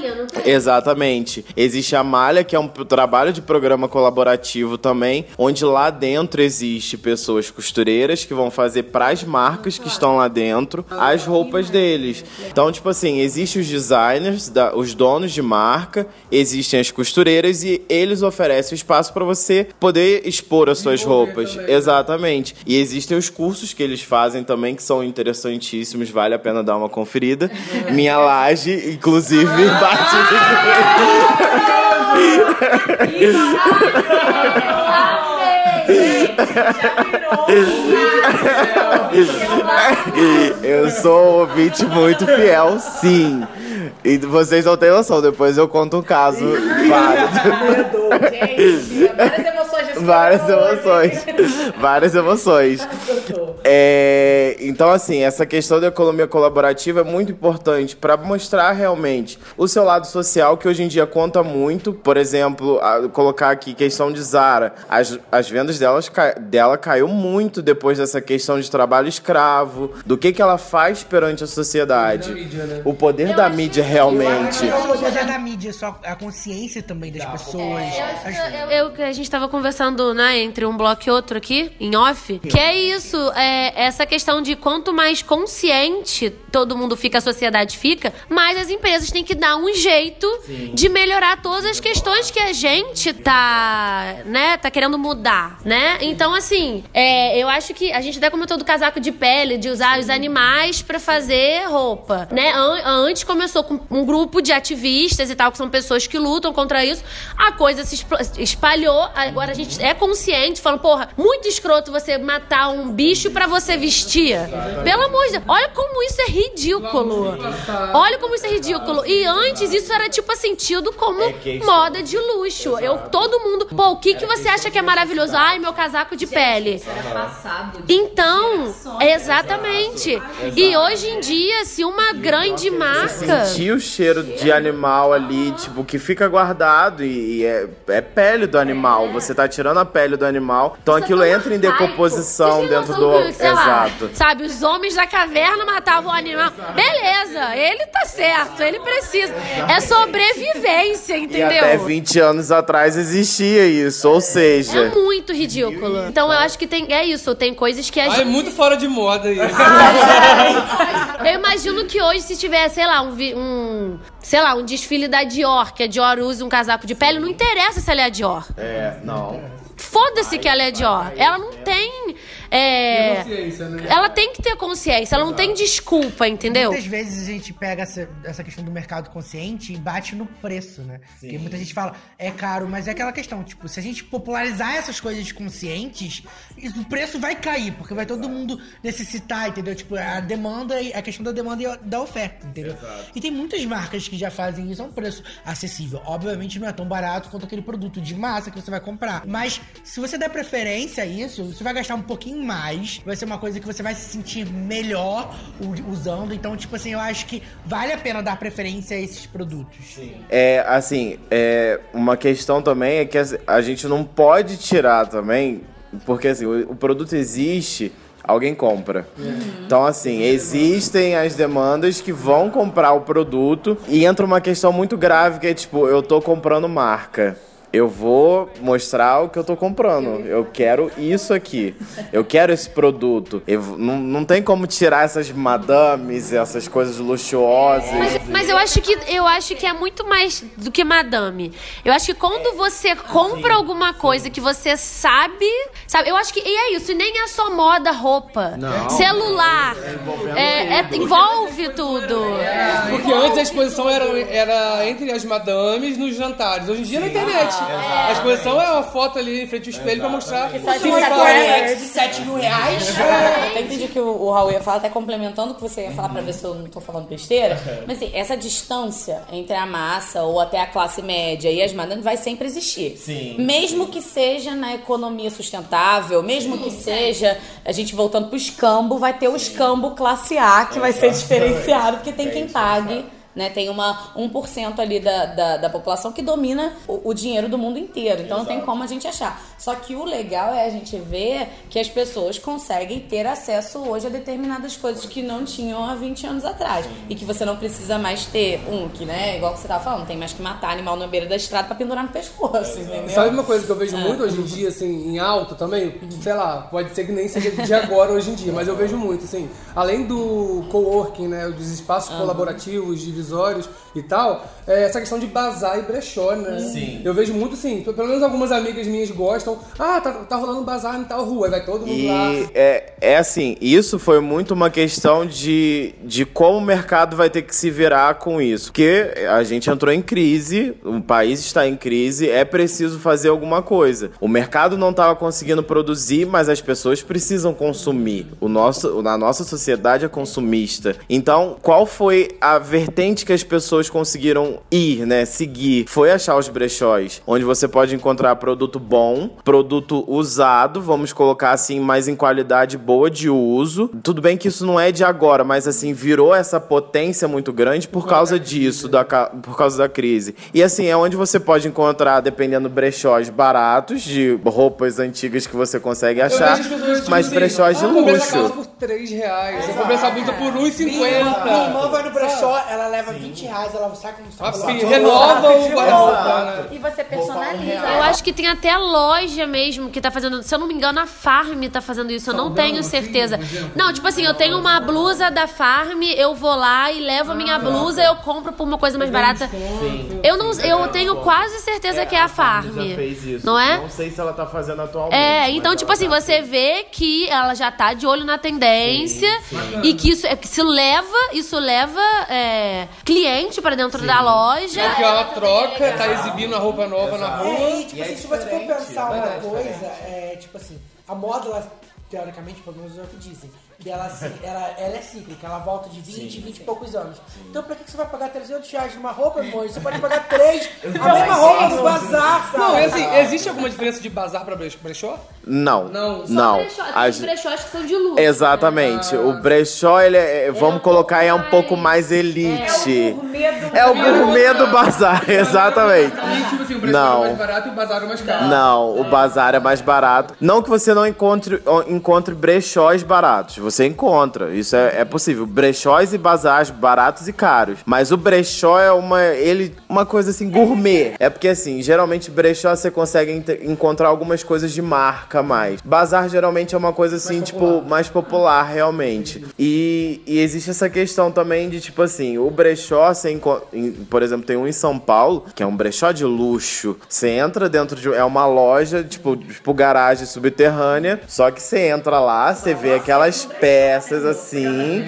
Rio tem a malha. Exatamente. Existe a Malha, que é um trabalho de programa colaborativo também, onde lá dentro existe pessoas costureiras que vão fazer pras marcas que estão lá dentro as roupas deles. Então, tipo assim, existem os designers, da- os donos de marca, existem as costureiras e eles oferecem o espaço para você poder expor as suas roupas. Exatamente. E existem os cursos que eles fazem também que são interessantíssimos, vale a pena dar uma conferida. Minha laje, inclusive, bate Eu sou um ouvinte muito fiel, sim. E vocês não têm noção, depois eu conto um caso válido. Várias emoções Várias emoções. Várias emoções. É, então, assim, essa questão da economia colaborativa é muito importante para mostrar realmente o seu lado social, que hoje em dia conta muito. Por exemplo, a- colocar aqui questão de Zara. As, as vendas delas, dela caiu muito depois dessa questão de trabalho escravo, do que, que ela faz perante a sociedade. O poder da mídia realmente. Não só o poder da mídia, só a consciência também das pessoas. As- Eu que a gente tava conversando, né, entre um bloco e outro aqui, em off, que é isso, é essa questão de quanto mais consciente todo mundo fica, a sociedade fica, mais as empresas têm que dar um jeito de melhorar todas as questões que a gente tá, né, tá querendo mudar, né? Então, assim, é, eu acho que a gente até comentou do casaco de pele, de usar os animais pra fazer roupa, né? An- antes começou com um grupo de ativistas e tal, que são pessoas que lutam contra isso. A coisa se espalhou, agora a gente é consciente, falando, porra, muito escroto você matar um bicho pra você vestir. Pelo amor de Deus, olha como isso é ridículo. Olha como isso é ridículo. E antes isso era tipo assim, tido como moda de luxo. Eu, todo mundo, pô, o que, que você acha que é maravilhoso? Ai, meu casaco de pele. Então, exatamente. E hoje em dia, se uma grande marca. Sentir o cheiro de animal ali, tipo, que fica guardado e, e é, é pele do animal. Você tá tirando a pele do animal. Então aquilo entra em decomposição dentro do. Que, sei lá, Exato. sabe, os homens da caverna matavam o animal. Beleza, ele tá certo, ele precisa. É sobrevivência, E entendeu? até 20 anos atrás existia isso. Ou É seja. muito ridículo. Então eu acho que tem. É isso, tem coisas que a Ah, é gente. muito fora de moda isso. Eu imagino que hoje, se tiver, sei lá, um, um. Sei lá, um desfile da Dior, que a Dior usa um casaco de pele, não interessa se ela é a Dior. É, não. Foda-se que ela é Dior. Ela não tem. É, Consciência, né? Ela tem que ter consciência, ela não tem desculpa, entendeu? Muitas vezes a gente pega essa, essa questão do mercado consciente e bate no preço, né? Porque muita gente fala, é caro, mas é aquela questão, tipo, se a gente popularizar essas coisas conscientes, o preço vai cair, porque vai todo mundo necessitar, entendeu? Tipo, a demanda, e- a questão da demanda e da oferta, entendeu? E tem muitas marcas que já fazem isso a um preço acessível. Obviamente não é tão barato quanto aquele produto de massa que você vai comprar. Mas se você der preferência a isso, você vai gastar um pouquinho mais, vai ser uma coisa que você vai se sentir melhor usando. Então, tipo assim, eu acho que vale a pena dar preferência a esses produtos. É, assim, é, uma questão também é que a gente não pode tirar também, porque assim, o, o produto existe, alguém compra. Então, assim, existem as demandas que vão comprar o produto e entra uma questão muito grave que é tipo, eu tô comprando marca. Eu vou mostrar o que eu tô comprando. Eu quero isso aqui. Eu quero esse produto. Eu, não, não tem como tirar essas madames, essas coisas luxuosas. Mas, mas eu acho que eu acho que é muito mais do que madame. Eu acho que quando você compra alguma coisa que você sabe, sabe? Eu acho que e é isso, e nem é só moda, roupa, Não. celular, é, é- envolve tudo. Porque antes a exposição era, era entre as madames nos jantares. Hoje em dia é na internet. A exposição é uma foto ali em frente ao espelho pra mostrar. Uma fala- coisa de 7 mil reais. Eu até entendi que o, o Raul ia falar, até complementando o que você ia falar pra ver se eu não tô falando besteira. Mas assim, essa distância entre a massa ou até a classe média e as madames vai sempre existir. Sim. Mesmo que seja na economia sustentável, mesmo que seja, a gente voltando pro escambo, vai ter o escambo classe A que vai ser diferenciado, porque tem quem pague. Né? Tem uma 1% ali da, da, da população que domina o, o dinheiro do mundo inteiro. Então não tem como a gente achar. Só que o legal é a gente ver que as pessoas conseguem ter acesso hoje a determinadas coisas que não tinham há 20 anos atrás. E que você não precisa mais ter um, que, né, igual que você tava falando, tem mais que matar animal na beira da estrada pra pendurar no pescoço, entendeu? Sabe uma coisa que eu vejo Ah. muito hoje em dia, assim, em alto também? Sei lá, pode ser que nem seja de agora hoje em dia, mas eu vejo muito, assim, além do coworking, né, dos espaços Aham. colaborativos, e tal, é essa questão de bazar e brechó, né? Sim. Eu vejo muito, assim, pelo menos algumas amigas minhas gostam, ah, tá, tá rolando bazar em tal rua, aí vai todo mundo lá. E é, é assim, isso foi muito uma questão de, de como o mercado vai ter que se virar com isso. Porque a gente entrou em crise, o país está em crise, é preciso fazer alguma coisa. O mercado não estava conseguindo produzir, mas as pessoas precisam consumir. O nosso, a nossa sociedade é consumista. Então, qual foi a vertente que as pessoas conseguiram ir, né? Seguir? Foi achar os brechóis, onde você pode encontrar produto bom, produto usado, vamos colocar assim, mais em qualidade boa de uso. Tudo bem que isso não é de agora, mas assim, virou essa potência muito grande por causa disso, da, por causa da crise. E assim, é onde você pode encontrar, dependendo, brechóis baratos, de roupas antigas que você consegue achar, mas brechóis de ah, luxo. Por 3 reais, eu comprei essa blusa por 1,50. Minha irmã, minha irmã vai no brechó, ela leva 20 reais, ela sai com um Assim, renova o guarda-roupa, né? E você personaliza. Eu acho que tem até loja mesmo que tá fazendo. Se eu não me engano, a Farm tá fazendo isso. Eu não tenho certeza. Não, tipo assim, eu tenho uma blusa da Farm, eu vou lá e levo a minha blusa, eu compro por uma coisa mais barata. Eu não, eu tenho quase certeza que é a Farm. já fez isso. Não é? Não sei se ela tá fazendo atualmente. É, então, tipo assim, tá você vê que ela já tá de olho na tendência e que isso, é que isso leva, isso leva é, cliente pra dentro da loja. É que ela troca, tá exibindo a roupa nova na rua. É, e tipo assim, se você for pensar uma coisa, é tipo assim, a moda, ela, teoricamente, pelo menos é o que dizem, que ela, assim, ela, ela é cíclica, ela volta de 20, 20 e poucos anos. Então pra que você vai pagar 300 reais numa roupa, irmão? Você pode pagar 3, a mesma roupa no bazar, sabe? Não, é assim, existe alguma diferença de bazar pra brech- brechó? Não. Não. Não. Brechó, tem As- os brechós que são de luxo. Exatamente. O brechó, ele é, vamos colocar, é um pouco mais elite. É o gourmet do bazar, exatamente. E tipo assim, o brechó é Não. mais barato e o bazar é mais caro. Não, o bazar é mais barato. Não que você não encontre, encontre brechós baratos. Você encontra. Isso é, é possível. Brechós e bazares baratos e caros. Mas o brechó é uma, ele, uma coisa assim, gourmet. É porque assim, geralmente brechó você consegue encontrar algumas coisas de marca a mais. Bazar geralmente é uma coisa assim, tipo, mais popular realmente. E, e existe essa questão também de tipo assim, o brechó, você enco- em- por exemplo, tem um em São Paulo, que é um brechó de luxo. Você entra dentro de. É uma loja, tipo, tipo garagem subterrânea. Só que você entra lá, você vê aquelas peças assim,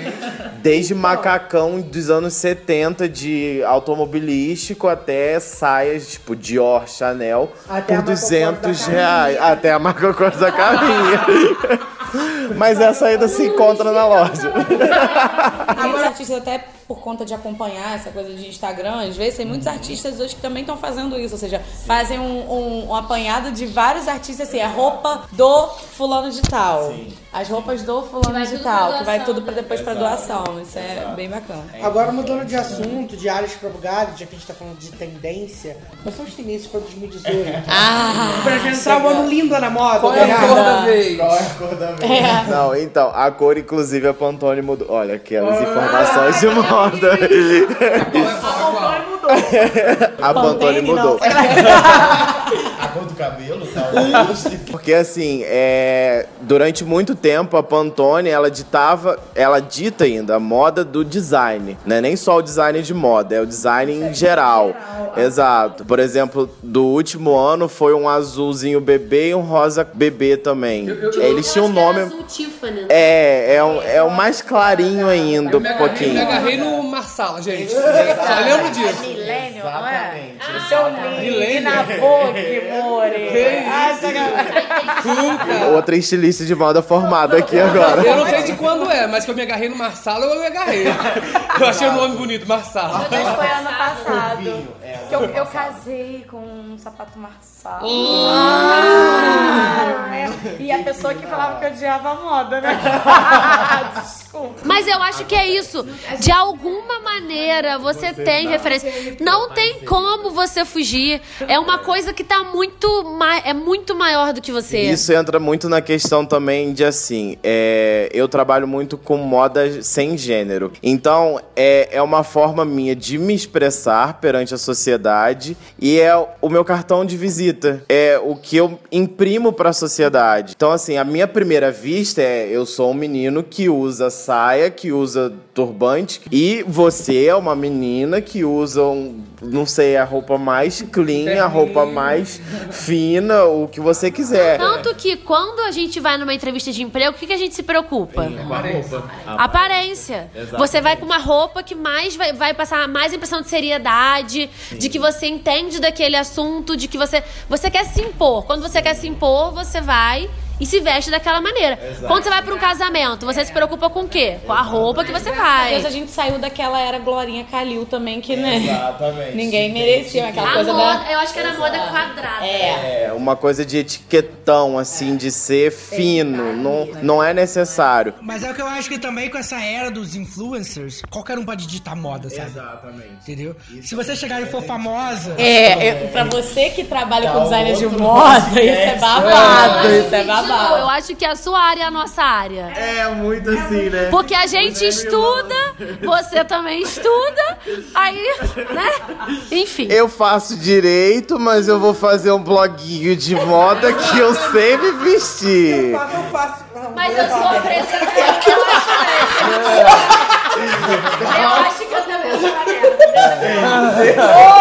desde macacão dos anos 70 de automobilístico até saias, tipo, Dior, Chanel, Até a por Marco 200 Polo da reais. Até a Polo da Carrinha. Mas essa ainda se encontra na loja. Muitos artistas, até por conta de acompanhar essa coisa de Instagram, às vezes tem muitos artistas hoje que também estão fazendo isso. Ou seja, fazem um, um, um apanhado de vários artistas, assim, a roupa do fulano de tal. As roupas do fulano de tal, que vai tudo pra depois pra doação. Isso é bem bacana. Agora mudando de assunto, de áreas para lugares, já que a gente tá falando de tendência, quais são as tendências para 2018? Ah! pra gente entrar um ano lindo na moda. Qual é a obrigada. cor da vez? Qual é a cor da vez? É. Não, então, a cor, inclusive, a Pantone mudou. Olha, aquelas informações de moda. A Pantone mudou. A cor do cabelo, talvez. Porque assim, é, durante muito tempo a Pantone ela ditava, ela dita ainda a moda do design, né? Nem só o design de moda, é o design em geral. Exato. Por exemplo, do último ano foi um azulzinho bebê e um rosa bebê também. Eles tinham um nome. Azul Tiffany. É, é, o- é o mais clarinho ainda, um Me pouquinho. agarrei no Marsala, gente. Só lembro disso. Milênio, não é? Exatamente. Seu Milênio. na Vogue, more. Ah, Outra estilista de moda formada aqui agora. Eu não sei de quando é, mas que eu me agarrei no Marsala, eu me agarrei. Eu achei o nome bonito, Marsala. Mas foi ano passado. Que eu, eu casei com um sapato marçal. Ah, né? E a pessoa que falava que odiava a moda, né? Desculpa. Mas eu acho que é isso. De alguma maneira você, tem referência. Não tem como você fugir. É uma coisa que tá muito, ma é muito maior do que você. Isso entra muito na questão também de assim, é, eu trabalho muito com moda sem gênero. Então, é, é uma forma minha de me expressar perante a sociedade e é o meu cartão de visita. É o que eu imprimo para a sociedade. Então, assim, a minha primeira vista é eu sou um menino que usa saia, que usa turbante e você é uma menina que usa um, não sei, a roupa mais clean, a roupa mais fina, o que você quiser. Tanto que quando a gente vai numa entrevista de emprego, o que, que a gente se preocupa? Com a roupa. Aparência. Exatamente. Você vai com uma roupa que mais vai, vai passar mais impressão de seriedade, de que você entende daquele assunto, de que você você quer se impor. Quando você quer se impor, você vai e se veste daquela maneira. Exato. Quando você vai para um casamento, você se preocupa com o quê? Com a roupa que você vai. Deus, a gente saiu daquela era Glorinha Calil também, que, né? Exatamente. Ninguém merecia aquela A coisa moda, da... eu acho que era moda quadrada. É. É uma coisa de etiquetão, assim, de ser fino. Não, não é necessário. Mas é o que eu acho que também com essa era dos influencers, qualquer um pode digitar moda, sabe? Exatamente. Entendeu? Se você chegar e for famosa. É, é, pra você que trabalha Tá com designer de moda, isso é podcast. babado, isso é De novo, babado. eu acho que a sua área é a nossa área. É muito assim, né? Porque a gente estuda, você também estuda, aí, né? Enfim. Eu faço direito, mas eu vou fazer um bloguinho de moda que eu sempre vesti. Eu faço. Mas eu sou apresentadora, eu acho Eu acho que eu também sou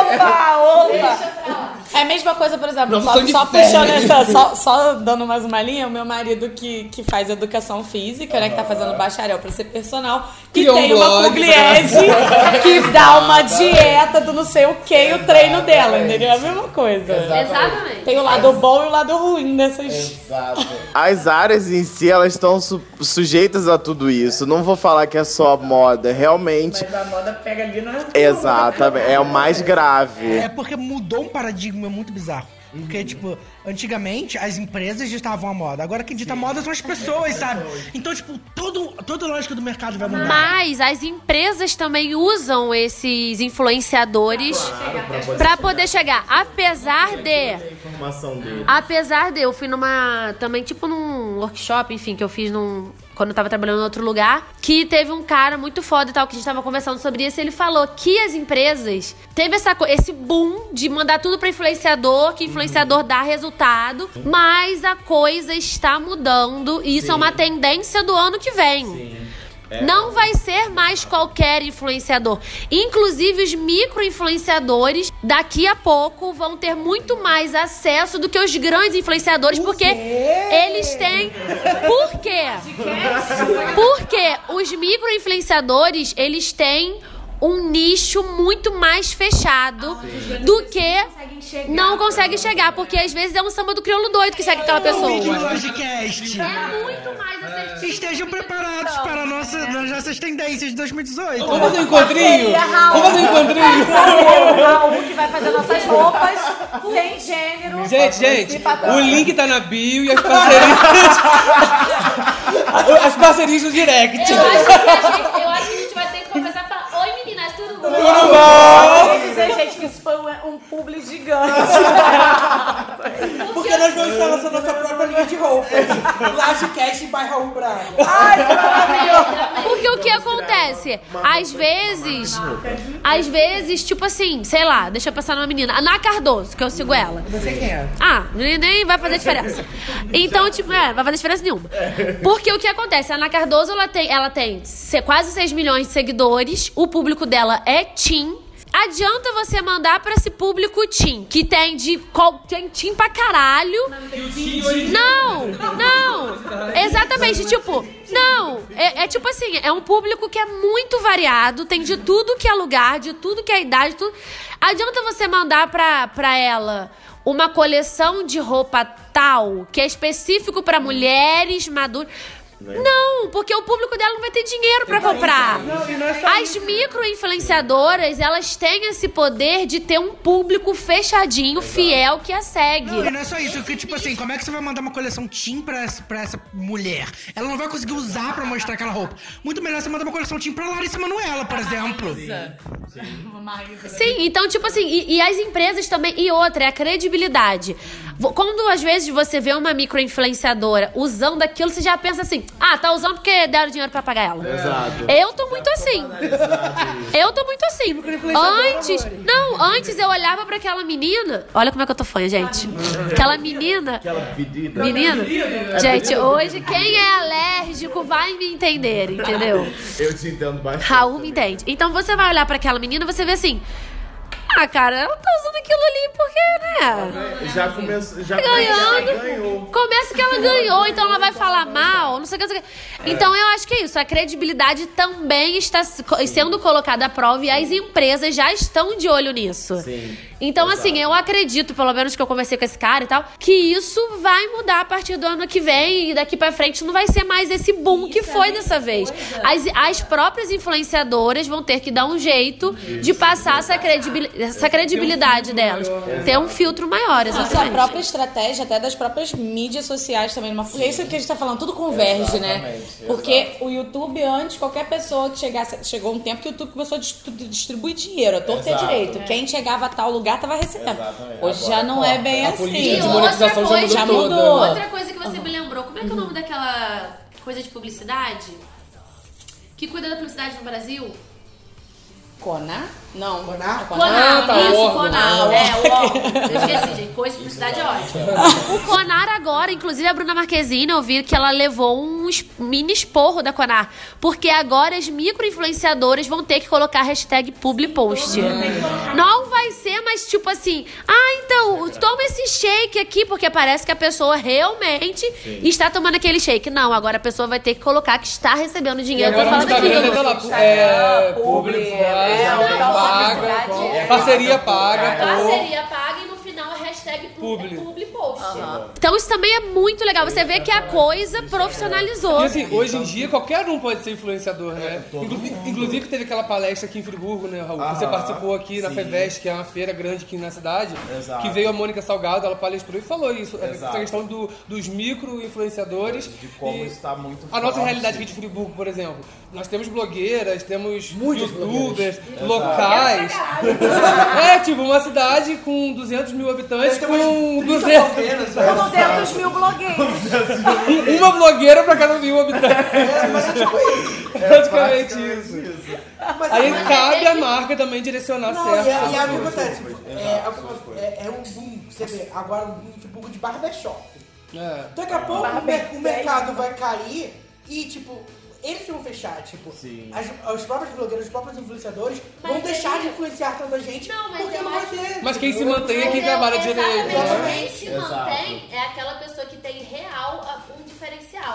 Opa, opa! É a mesma coisa, por exemplo, só, só puxando essa, só, só dando mais uma linha, o meu marido que, que faz educação física, né, que tá fazendo bacharel pra ser personal, que Criou um tem uma blog pugliese pra- que dá uma dieta do não sei o que e o treino dela, entendeu? É a mesma coisa. Exatamente. Tem o lado bom e o lado ruim dessas... As áreas em si, elas estão su- sujeitas a tudo isso. Não vou falar que é só moda, realmente. a moda pega ali na... Exatamente, é o mais grave. É porque mudou um paradigma muito bizarro. Porque, tipo, antigamente as empresas ditavam a moda. Agora quem dita a moda são as pessoas, sabe? Então, tipo, todo, toda a lógica do mercado vai mudar. Mas as empresas também usam esses influenciadores pra poder chegar. Apesar de. dele. Apesar de eu fui numa. Também, tipo, num workshop, enfim, que eu fiz num. Quando eu tava trabalhando em outro lugar, que teve um cara muito foda e tal, que a gente tava conversando sobre isso, e ele falou que as empresas teve essa, esse boom de mandar tudo pra influenciador, que influenciador dá resultado, mas a coisa está mudando e isso é uma tendência do ano que vem. Não vai ser mais qualquer influenciador. Inclusive, os micro-influenciadores, daqui a pouco, vão ter muito mais acesso do que os grandes influenciadores, porque eles têm. Por quê? Porque os micro-influenciadores, eles têm um nicho muito mais fechado do que não consegue chegar, porque às vezes é um samba do crioulo doido que segue aquela pessoa. Ouvintes do Logicast. É muito mais assertivo. Estejam preparados para a nossa, as nossas tendências de 2018. Vamos fazer um encontrinho? Vamos fazer um encontrinho? O Raul que vai fazer nossas roupas sem gênero. Gente, gente, o link tá na bio e as parcerias. as parcerias no direct. Eu acho, que a gente, eu acho que a gente vai ter que tudo bom? Eu queria dizer, gente, que isso foi um, um publi gigante. Porque nós vamos estar lançando nossa própria linha de roupas. Lagecast by Raul Braga. Porque o que acontece? Às vezes, às vezes, tipo assim, sei lá, deixa eu pensar numa menina. Ana Cardoso, que eu sigo ela. Você quem é? Ah, nem vai fazer diferença. Então, tipo, é, vai fazer diferença nenhuma. Porque o que acontece? A Ana Cardoso, ela tem, ela tem se- quase 6 milhões de seguidores. O público dela é teen. Adianta você mandar pra esse público teen, que tem de. qual- Tem teen pra caralho. Não, não. Exatamente, tipo, não. É, é tipo assim, é um público que é muito variado, tem de tudo que é lugar, de tudo que é idade, tudo. Adianta você mandar pra, pra ela uma coleção de roupa tal, que é específico pra mulheres maduras. Não, porque o público dela não vai ter dinheiro pra comprar. Não, e não é só As micro-influenciadoras, elas têm esse poder de ter um público fechadinho, fiel, que a segue. Não, e não é só isso, porque, tipo assim, como é que você vai mandar uma coleção Tim pra essa, pra essa mulher? Ela não vai conseguir usar pra mostrar aquela roupa. Muito melhor você mandar uma coleção Tim pra Larissa Manoela, por exemplo. Sim, então, tipo assim, e, e as empresas também. E outra, é a credibilidade. Quando às vezes você vê uma micro-influenciadora usando aquilo, você já pensa assim: ah, tá usando porque deram dinheiro pra pagar ela. Exato. Eu tô muito assim. Eu tô muito assim. Antes. Não, antes eu olhava pra aquela menina. Olha como é que eu tô fã, gente. Aquela menina. Aquela pedida. Menina, gente, hoje quem é alérgico vai me entender, entendeu? Eu te entendo bastante. Raul me entende. Então você vai olhar pra aquela menina e você vê assim: ah, cara, ela tá usando aquilo ali porque, né? Já começou. Já Ganhando. já ganhou. Começa que ela ganhou, então ela vai falar mal, não sei o que. não sei o que. Então eu acho que é isso. A credibilidade também está sendo colocada à prova e as empresas já estão de olho nisso. Sim. Então, assim, eu acredito, pelo menos que eu conversei com esse cara e tal, que isso vai mudar a partir do ano que vem e daqui pra frente não vai ser mais esse boom que foi dessa vez. As, as próprias influenciadoras vão ter que dar um jeito de passar essa, credibil- essa credibilidade delas. Ter um filtro maior, Isso é a exatamente. própria estratégia até das próprias mídias sociais também. Numa... É isso que a gente tá falando, tudo converge, né? Exatamente, Porque o YouTube, antes, qualquer pessoa que chegasse. Chegou um tempo que o YouTube começou a distribuir dinheiro, a torta Exato. direito. Quem chegava a tal lugar tava recebendo. Exatamente. Hoje Agora já não é bem A assim. política de E monetização outra já mudou coisa, toda. outra coisa que você me lembrou, como é que é o nome daquela coisa de publicidade? Que cuida da publicidade no Brasil? Conar? Não. Conar? Conar, tá, isso, órgão. Conar. É, o órgão. Eu esqueci, gente. Coisa de publicidade é ótimo. O Conar agora, inclusive a Bruna Marquezine, eu vi que ela levou um mini esporro da Conar. Porque agora as micro-influenciadoras vão ter que colocar a hashtag publipost. Não vai ser mais tipo assim, ah, então, toma esse shake aqui, porque parece que a pessoa realmente está tomando aquele shake. Não, agora a pessoa vai ter que colocar que está recebendo E dinheiro pra agora Instagram daquilo. deve ter lá, é, publi, publi, é, é, então, paga, publicidade, parceria paga, pô. Parceria paga e no hashtag Publi. publi, post. Então isso também é muito legal. Você vê que a coisa profissionalizou. E assim, hoje em dia qualquer um pode ser influenciador, né? Inclu- Inclusive teve aquela palestra aqui em Friburgo, né, Raul? Você participou aqui na. FEVEST, que é uma feira grande aqui na cidade. Exato. Que veio a Mônica Salgado, ela palestrou e falou isso. Essa Exato. questão do- dos micro-influenciadores. De como está muito A nossa forte. realidade aqui de Friburgo, por exemplo. Nós temos blogueiras, temos Muitas youtubers, blogueiras. locais. É, tipo, uma cidade com 200 mil habitantes, com 200... blogueiras, Com 200 mil blogueiros. Uma blogueira pra cada mil habitantes. É, mas é tipo isso. Praticamente isso. Mas, Aí mas- cabe a marca também direcionar Não, e, certo. é- e é o que acontece. É, é, é um boom, você vê, agora um boom Friburgo de barbershop. É. Daqui a pouco o mercado vai cair e, tipo, eles vão fechar, tipo, Sim. as, os próprios blogueiros, os próprios influenciadores vão deixar de influenciar tanta gente Não, mas porque eu não vai ter. Mas quem se mantém é quem trabalha direito, né? Quem se mantém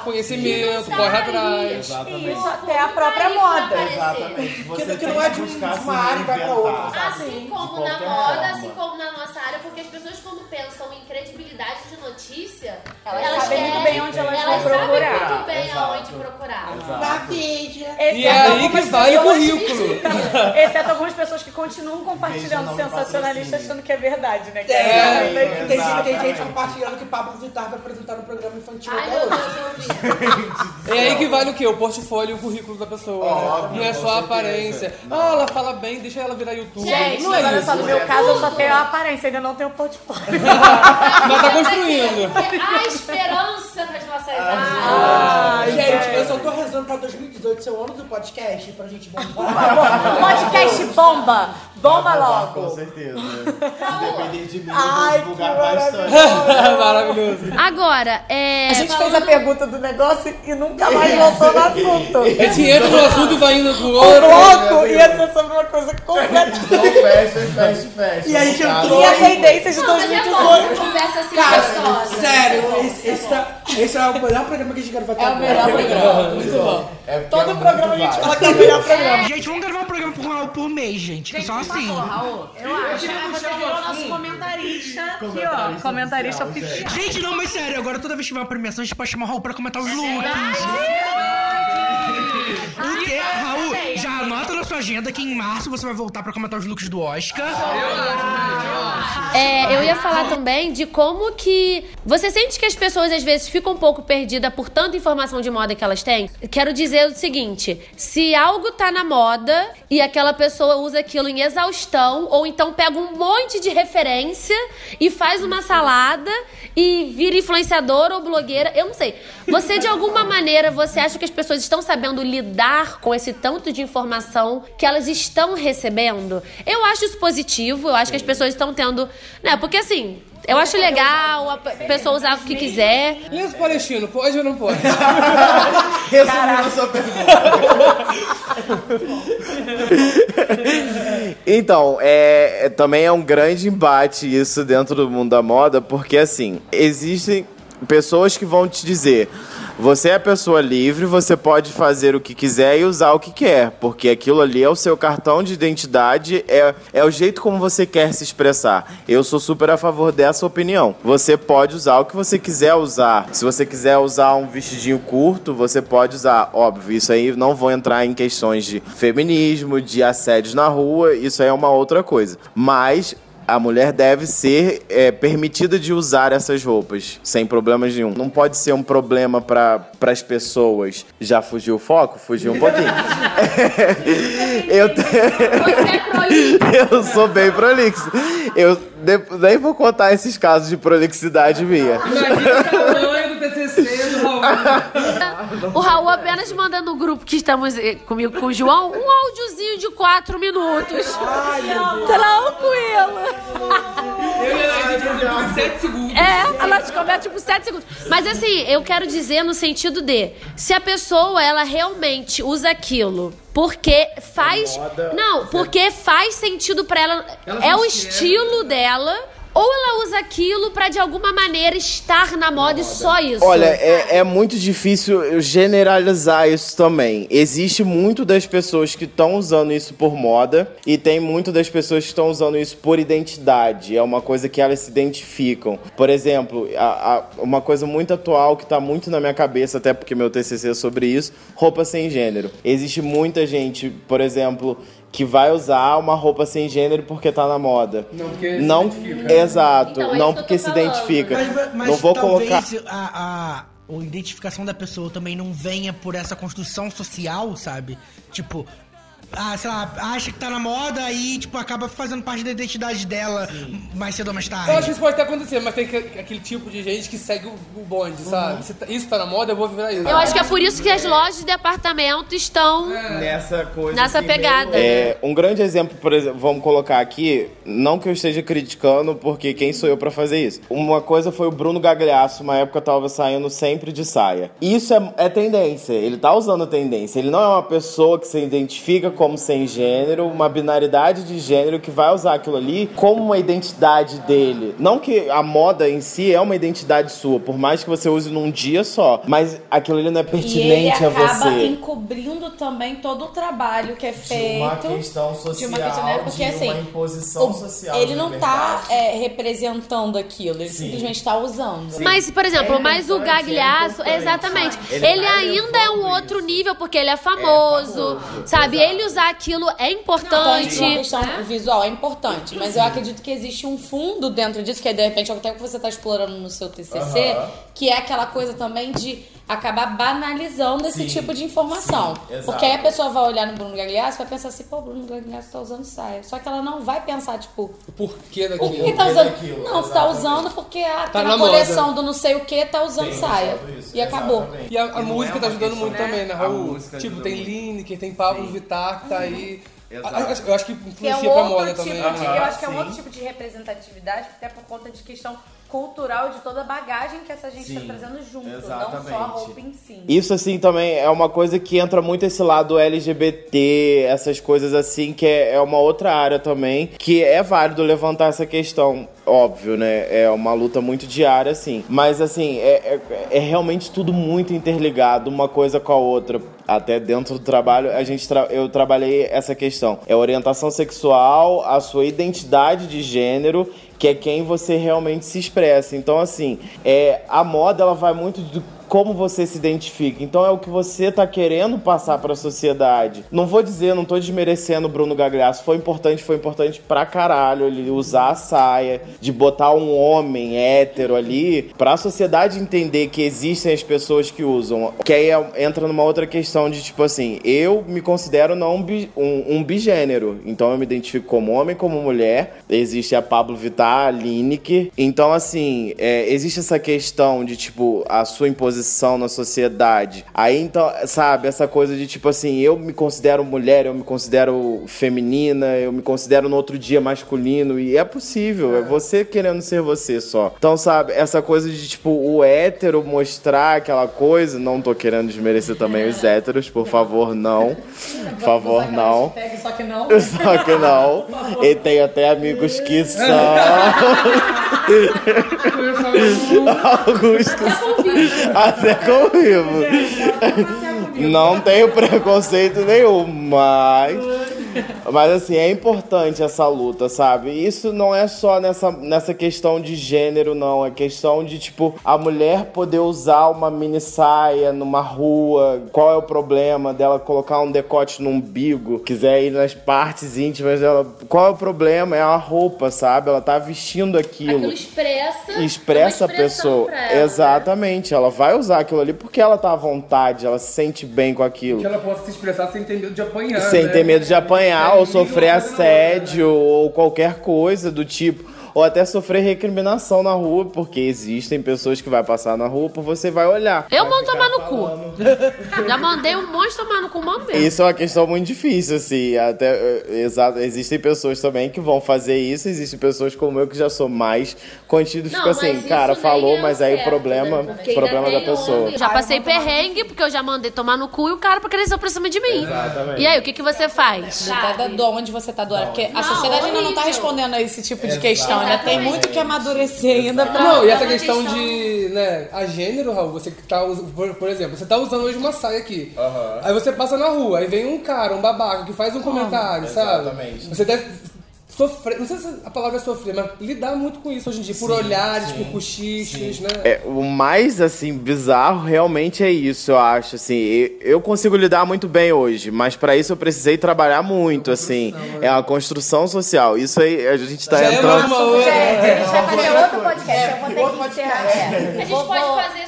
Conhecimento, não corre atrás. Exatamente. Isso até a própria moda. Exatamente. Você Que- que não é de um- uma área e vai pra outra, sabe? Assim De como na moda, forma. assim como na nossa área, porque as pessoas quando pensam em credibilidade de notícia, Elas sabem muito querem- bem onde elas vão sabem procurar. muito bem Exato. aonde procurar. Na Veja. E é aí que vale o currículo. Exceto algumas pessoas que continuam compartilhando Veja, não sensacionalista patrocínio. achando que é verdade, né? Tem, É, tem, tem, tem gente compartilhando que Pablo Vittar vai apresentar no programa infantil Ai, até hoje. Vi. É aí que vale o quê? O portfólio e o currículo da pessoa. né? Óbvio, Não é só a certeza. aparência. Ah, ela fala bem, deixa ela virar youtuber. Gente, não é olha isso. só, no meu caso eu só tenho a aparência, ainda não tenho o portfólio. Mas tá construindo. A esperança das nossas Ah, áreas. gente, eu só tô rezando pra 2018 ser o ano do podcast pra gente bombar. Podcast bomba! Bomba Com logo! certeza. Se depender de mim, eu Ai, vou que divulgar bastante. Maravilhoso. Agora, é. A gente fez a falando- pergunta do negócio e nunca mais voltou no assunto. A gente entra no assunto e vai indo pro O outro. bloco ia ser sobre uma coisa completamente. Então fecha, fecha, fecha. E a gente caso, entrou E a tendência de Não, mas é bom, 2018. conversa assim Cara, gostosa. sério, esse, esse, tá- esse é o melhor programa que a gente gravou até É o melhor programa. Muito bom. É Todo programa a gente fala que é o melhor programa. Gente, vamos gravar um programa por mês, gente. que só assim. Eu acho que você virou nosso comentarista aqui, ó. Comentarista oficial. Gente, não, mas sério, agora toda vez que tiver uma premiação, a gente pode chamar o Raul pra comentar os looks. O quê? Raul, já anota na sua agenda que em março você vai voltar pra comentar os looks do Oscar. É, eu ia falar também de como que. Você sente que as pessoas às vezes ficam um pouco perdidas por tanta informação de moda que elas têm? Quero dizer o seguinte: se algo tá na moda e aquela pessoa usa aquilo em exaustão, ou então pega um monte de referência e faz uma salada e vira influenciador ou blogueira, eu não sei. Você, de alguma maneira, você acha que as pessoas estão sabendo lidar com esse tanto de informação que elas estão recebendo? Eu acho isso positivo, eu acho que as pessoas estão tendo. Né, porque assim. Eu acho legal a pe- pessoa usar o que quiser. Lenço palestino, pode ou não pode? Resumindo a sua pergunta. Então, é, é- também é um grande embate isso dentro do mundo da moda, porque assim, existem pessoas que vão te dizer. Você é pessoa livre, você pode fazer o que quiser e usar o que quer, porque aquilo ali é o seu cartão de identidade, é, é o jeito como você quer se expressar. Eu sou super a favor dessa opinião. Você pode usar o que você quiser usar. Se você quiser usar um vestidinho curto, você pode usar. Óbvio, isso aí não vou entrar em questões de feminismo, de assédios na rua, isso aí é uma outra coisa. Mas a mulher deve ser é, permitida de usar essas roupas sem problemas nenhum. Não pode ser um problema para as pessoas. Já fugiu o foco? Fugiu um pouquinho. eu, te- eu sou bem prolixo. Eu de- nem vou contar esses casos de prolixidade minha. Imagina o tamanho do TCC do Raul. O Raul apenas manda no grupo que estamos eh, comigo com o João um áudiozinho de 4 minutos. Tranquilo. Eu e a gente resolveu em 7 segundos. É, ela te tipo 7 segundos. Mas assim, eu quero dizer no sentido de se a pessoa ela realmente usa aquilo porque faz. Não, porque faz sentido pra ela. Ela é o estilo dela. Ou ela usa aquilo pra de alguma maneira estar na moda e só isso. Olha, é, é muito difícil eu generalizar isso também. Existe muito das pessoas que estão usando isso por moda e tem muito das pessoas que estão usando isso por identidade. É uma coisa que elas se identificam. Por exemplo, a- a- uma coisa muito atual que tá muito na minha cabeça, até porque meu TCC é sobre isso, roupa sem gênero. Existe muita gente, por exemplo, que vai usar uma roupa sem gênero porque tá na moda. Não, porque se não, identifica. exato, Então, é não porque se identifica. Mas, mas não vou talvez colocar a, a, a identificação da pessoa também não venha por essa construção social, sabe? Tipo, ah, sei lá, acha que tá na moda aí, tipo, acaba fazendo parte da identidade dela mais cedo ou mais tarde. Eu acho que isso pode até acontecer, mas tem que- aquele tipo de gente que segue o, o bonde, sabe? Se tá- isso tá na moda, eu vou virar isso. Eu acho que é por isso que as lojas de departamento estão Nessa coisa. nessa pegada. É, um grande exemplo, por exemplo, vamos colocar aqui, não que eu esteja criticando, porque quem sou eu pra fazer isso? Uma coisa foi o Bruno Gagliasso, uma época tava saindo sempre de saia. Isso é, é tendência, ele tá usando tendência. Ele não é uma pessoa que se identifica como sem gênero, uma binaridade de gênero que vai usar aquilo ali como uma identidade dele. Não que a moda em si é uma identidade sua, por mais que você use num dia só, mas aquilo ali não é E ele pertinente a acaba você. encobrindo também todo o trabalho que é De feito. uma questão social, de uma questão, né? Porque de assim, uma imposição o- social. ele de não tá liberdade. é, representando aquilo, ele simplesmente tá usando. Mas, por exemplo, É mas o Gagliasso, é exatamente. Ele Ele, vai ainda é um outro nível, porque ele é famoso, sabe? Ele usar aquilo é importante. Então, a questão visual é importante, mas eu acredito que existe um fundo dentro disso, que é de repente até o que você está explorando no seu TCC, que é aquela coisa também de acabar banalizando esse Sim, tipo de informação. sim. Porque aí a pessoa vai olhar no Bruno Gagliasso e vai pensar assim, pô, o Bruno Gagliasso tá usando saia. Só que ela não vai pensar, tipo, O porquê por daquilo. que tá usando? daquilo, não, tá exatamente. usando porque ah, Tá na coleção moda. do não sei o que, tá usando Tem saia. isso, E acabou. exatamente. E a, a E não música é tá ajudando questão, muito né? também, né, A Raul? Tipo, tem. Lineker, tem Pablo Sim. Que tá aí. Exato. Eu acho que Que é influencia um pra moda tipo também. de, eu acho que é um outro tipo de representatividade, até por conta de questão cultural de toda a bagagem que essa gente Sim, tá trazendo junto, não exatamente. só a roupa em si. Isso, assim, também é uma coisa que entra muito esse lado LGBT, essas coisas assim, que é, é uma outra área também, que é válido levantar essa questão. Óbvio, né? É uma luta muito diária, assim. Mas, assim, é, é, é realmente tudo muito interligado, uma coisa com a outra. Até dentro do trabalho, a gente tra- eu trabalhei essa questão. É orientação sexual, a sua identidade de gênero que é quem você realmente se expressa. Então, assim, é, a moda ela vai muito do como você se identifica. Então é o que você tá querendo passar para a sociedade. Não vou dizer, não tô desmerecendo o Bruno Gagliasso. Foi importante, foi importante pra caralho ele usar a saia, de botar um homem hétero ali, pra sociedade entender que existem as pessoas que usam. Que aí é- entra numa outra questão de tipo assim, eu me considero não bi- um, um bigênero. Então eu me identifico como homem, como mulher. Existe a Pablo Vittar, a Lineker. Então, assim, é, existe essa questão de, tipo, a sua imposição na sociedade. Aí, então, sabe, essa coisa de, tipo assim, eu me considero mulher, eu me considero feminina, eu me considero no outro dia masculino. E é possível, é você querendo ser você só. Então, sabe, essa coisa de, tipo, o hétero mostrar aquela coisa. Não tô querendo desmerecer também os héteros, por favor, não. Por favor, não. Só que não. Só que não. E tem até amigos que são. Alguns que Até comigo. Não tenho preconceito nenhum, mas. Mas assim, é importante essa luta, sabe? Isso não é só nessa, nessa questão de gênero, não. É questão de, tipo, a mulher poder usar uma mini saia numa rua. Qual é o problema dela colocar um decote no umbigo? Quiser ir nas partes íntimas dela. Qual é o problema? É a roupa, sabe? Ela tá vestindo aquilo. Aquilo expressa. Expressa a pessoa. pra ela, né? Exatamente. Ela vai usar aquilo ali porque ela tá à vontade, ela se sente bem com aquilo. Que ela possa se expressar sem ter medo de apanhar. Sem né? ter medo de apanhar ou Ninguém sofrer assédio ou qualquer coisa do tipo. Ou até sofrer recriminação na rua, porque existem pessoas que vai passar na rua por você vai olhar. Eu mando tomar no cu. Já mandei um monte tomar no cu, mando mesmo. Isso é uma questão muito difícil, assim. Até, eh, exato, existem pessoas também que vão fazer isso, existem pessoas como eu que já sou mais contido fico assim, cara, falou, é o mas aí o certo, problema, né? Porque problema da pessoa. homem. Já passei perrengue porque eu já mandei tomar no cu e o cara pra querer pra cima de mim. Exatamente. E aí, o que, que você faz? De onde você tá doando. Porque a Não, sociedade ainda não tá respondendo a esse tipo de Exato. questão. Ainda tem muito que amadurecer ainda pra. Não, e essa pra questão de, né, a gênero, Raul, você que tá usando, por, por exemplo, você tá usando hoje uma saia aqui. Aí você passa na rua, aí vem um cara, um babaca, que faz um comentário, sabe? exatamente. Você deve sofrer, não sei se a palavra é sofrer, mas lidar muito com isso hoje em dia, por olhares, por cochichos, né? É, o mais, assim, bizarro realmente é isso, eu acho, assim. Eu consigo lidar muito bem hoje, mas pra isso eu precisei trabalhar muito, assim. É uma construção social. Isso aí, a gente tá Já é entrando... mais uma outra. A gente vai fazer outro podcast. Eu vou ter que encerrar. É. A gente pode fazer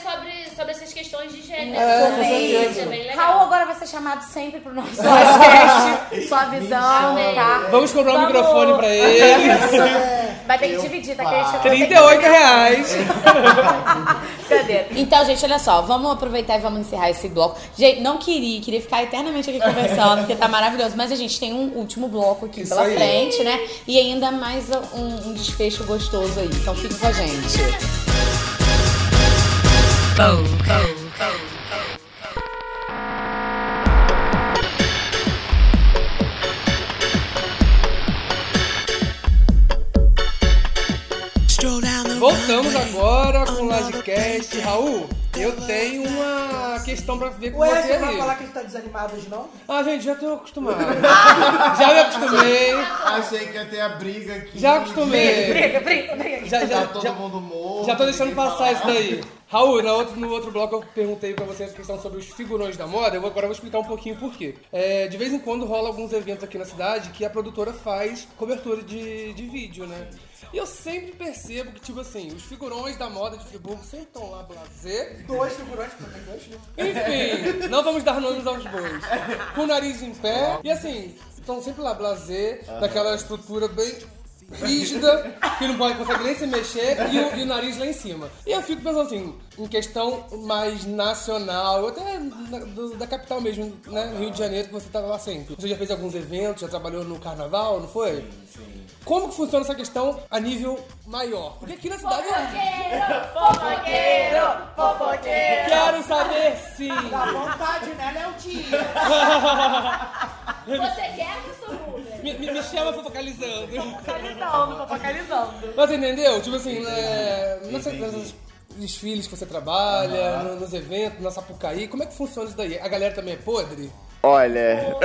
É, é. Raul agora vai ser chamado sempre pro nosso podcast. Sua visão, tá? Vamos comprar um Vamos- microfone pra ele. Vai ter que dividir, tá? Que a gente vai ter que 38 reais. Então, gente, olha só, vamos aproveitar e vamos encerrar esse bloco. Gente, não queria, queria ficar eternamente aqui conversando, porque tá maravilhoso. Mas a gente tem um último bloco aqui Isso pela aí. frente, né? E ainda mais um, um desfecho gostoso aí. Então fica com a gente. Voltamos Lagecast. Raul, eu tenho uma questão pra ver com Ué, você você vai aí. falar que a gente tá desanimado hoje, não? Ah, gente, já tô acostumado. já me acostumei. Achei que ia ter a briga aqui. Já acostumei. Briga, briga, briga. Já, já, Tá todo já, mundo morto. já tô deixando ninguém passar isso daí. Raul, na outro, no outro bloco eu perguntei pra você a questão sobre os figurões da moda. Eu vou, agora eu vou explicar um pouquinho por quê. É, de vez em quando rola alguns eventos aqui na cidade que a produtora faz cobertura de, de vídeo, né? E eu sempre percebo que, tipo assim, os figurões da moda de Friburgo sempre estão lá blazer. Dois porque tem dois? Enfim, não vamos dar nomes aos bois. Com o nariz em pé. E assim, estão sempre lá blazer, naquela estrutura bem rígida, que não pode consegue nem se mexer, e o, e o nariz lá em cima. E eu fico pensando assim, em questão mais nacional, até na- do- da capital mesmo, né? Rio de Janeiro, que você estava lá sempre. Você já fez alguns eventos, já trabalhou no carnaval, não foi? Como que funciona essa questão a nível maior? Porque aqui na cidade. Fofoqueiro, fofoqueiro. Quero saber sim! Dá vontade, né, Léo? Você quer que eu sou? Me, me, me chama focalizando. Focalizando, focalizando. Mas entendeu? Tipo assim, né, nessa- nessas desfiles que você trabalha, no- nos eventos, na Sapucaí, como é que funciona isso daí? A galera também é podre? Olha,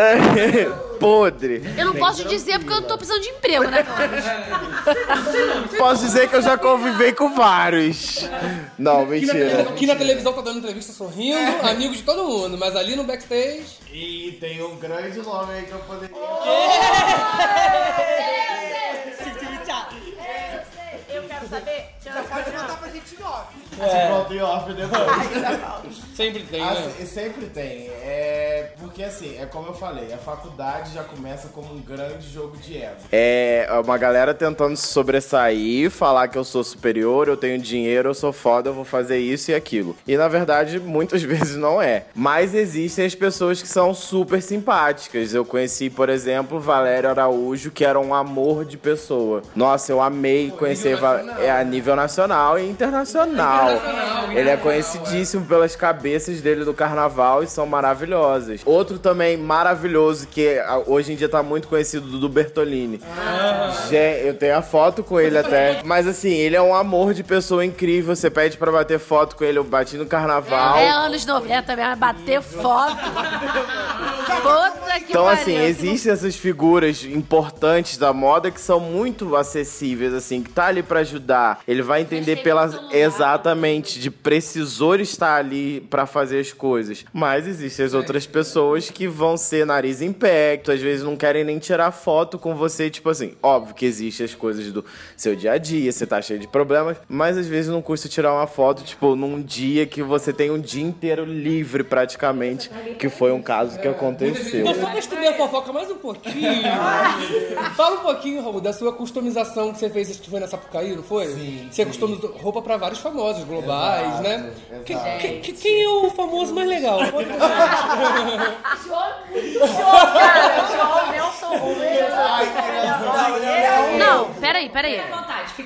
podre. Eu não posso dizer porque eu tô precisando de emprego, né? Posso dizer que eu já convivei com vários. Não, mentira. aqui na televisão tá dando entrevista sorrindo, amigo de todo mundo, mas ali no backstage. E tem um grande nome aí que eu poderia. Eu quero saber. Já pode mandar pra gente em Se volta em off depois. Sempre tem, né? Assim, sempre tem. É, porque assim, é como eu falei, a faculdade já começa como um grande jogo de ego. É uma galera tentando se sobressair, falar que eu sou superior, eu tenho dinheiro, eu sou foda, eu vou fazer isso e aquilo. E na verdade, muitas vezes não é. Mas existem as pessoas que são super simpáticas. Eu conheci, por exemplo, Valério Araújo, que era um amor de pessoa. Nossa, eu amei conhecer Va- é a nível nacional e internacional. Ele é conhecidíssimo pelas cabeças dele do carnaval e são maravilhosas. Outro também maravilhoso que ah, hoje em dia tá muito conhecido, Dudu Bertolini. Gente, eu tenho a foto com ele até. Mas assim, ele é um amor de pessoa incrível. Você pede pra bater foto com ele, eu bati no carnaval. É anos 90 mesmo, bater foto. Puta que Então, pariu. assim, existem essas figuras importantes da moda que são muito acessíveis, assim, que tá ali pra ajudar. Ele vai entender pela. Exatamente, de precisor estar ali pra fazer as coisas. Mas existem as outras pessoas que vão ser nariz em pé, que às vezes não querem nem tirar foto com você, tipo assim. Óbvio que existem as coisas do seu dia a dia, você tá cheio de problemas, mas às vezes não custa tirar uma foto, tipo, num dia que você tem um dia inteiro livre praticamente, que foi um caso que aconteceu. Então só pra estudar a fofoca mais um pouquinho. Fala um pouquinho, Raul, da sua customização que você fez, acho que foi na Sapucaí, não foi? Sim. Você customizou roupa pra vários famosos globais, Exato, né? Exato. que- que- quem é o famoso mais legal? João, muito show, cara. João, Nelson Rubens. Não, peraí, peraí.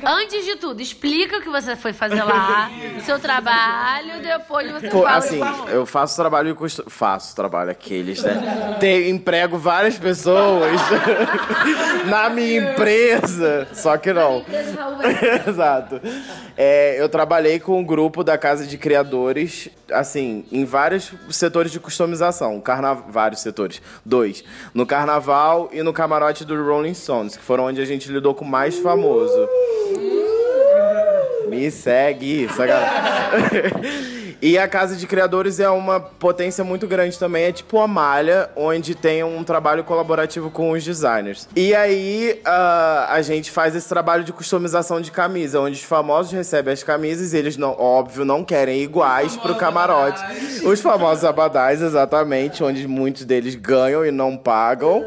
Antes de tudo, explica o que você foi fazer lá, o seu trabalho, depois você Pô, fala assim, eu faço trabalho e custo... Faço trabalho aqueles, né? Tenho, emprego várias pessoas na minha empresa. Só que não. Exato. É, eu trabalhei com um grupo da Casa de Criadores, assim, em vários setores de customização. Carna... Vários setores. Dois. No carnaval e no camarote do Rolling Stones, que foram onde a gente lidou com o mais famoso. Me segue, galera. E a Casa de Criadores é uma potência muito grande também. É tipo uma malha onde tem um trabalho colaborativo com os designers. E aí ah, a gente faz esse trabalho de customização de camisa, onde os famosos recebem as camisas e eles, não, óbvio, não querem iguais pro camarote. Os famosos abadás, exatamente, onde muitos deles ganham e não pagam.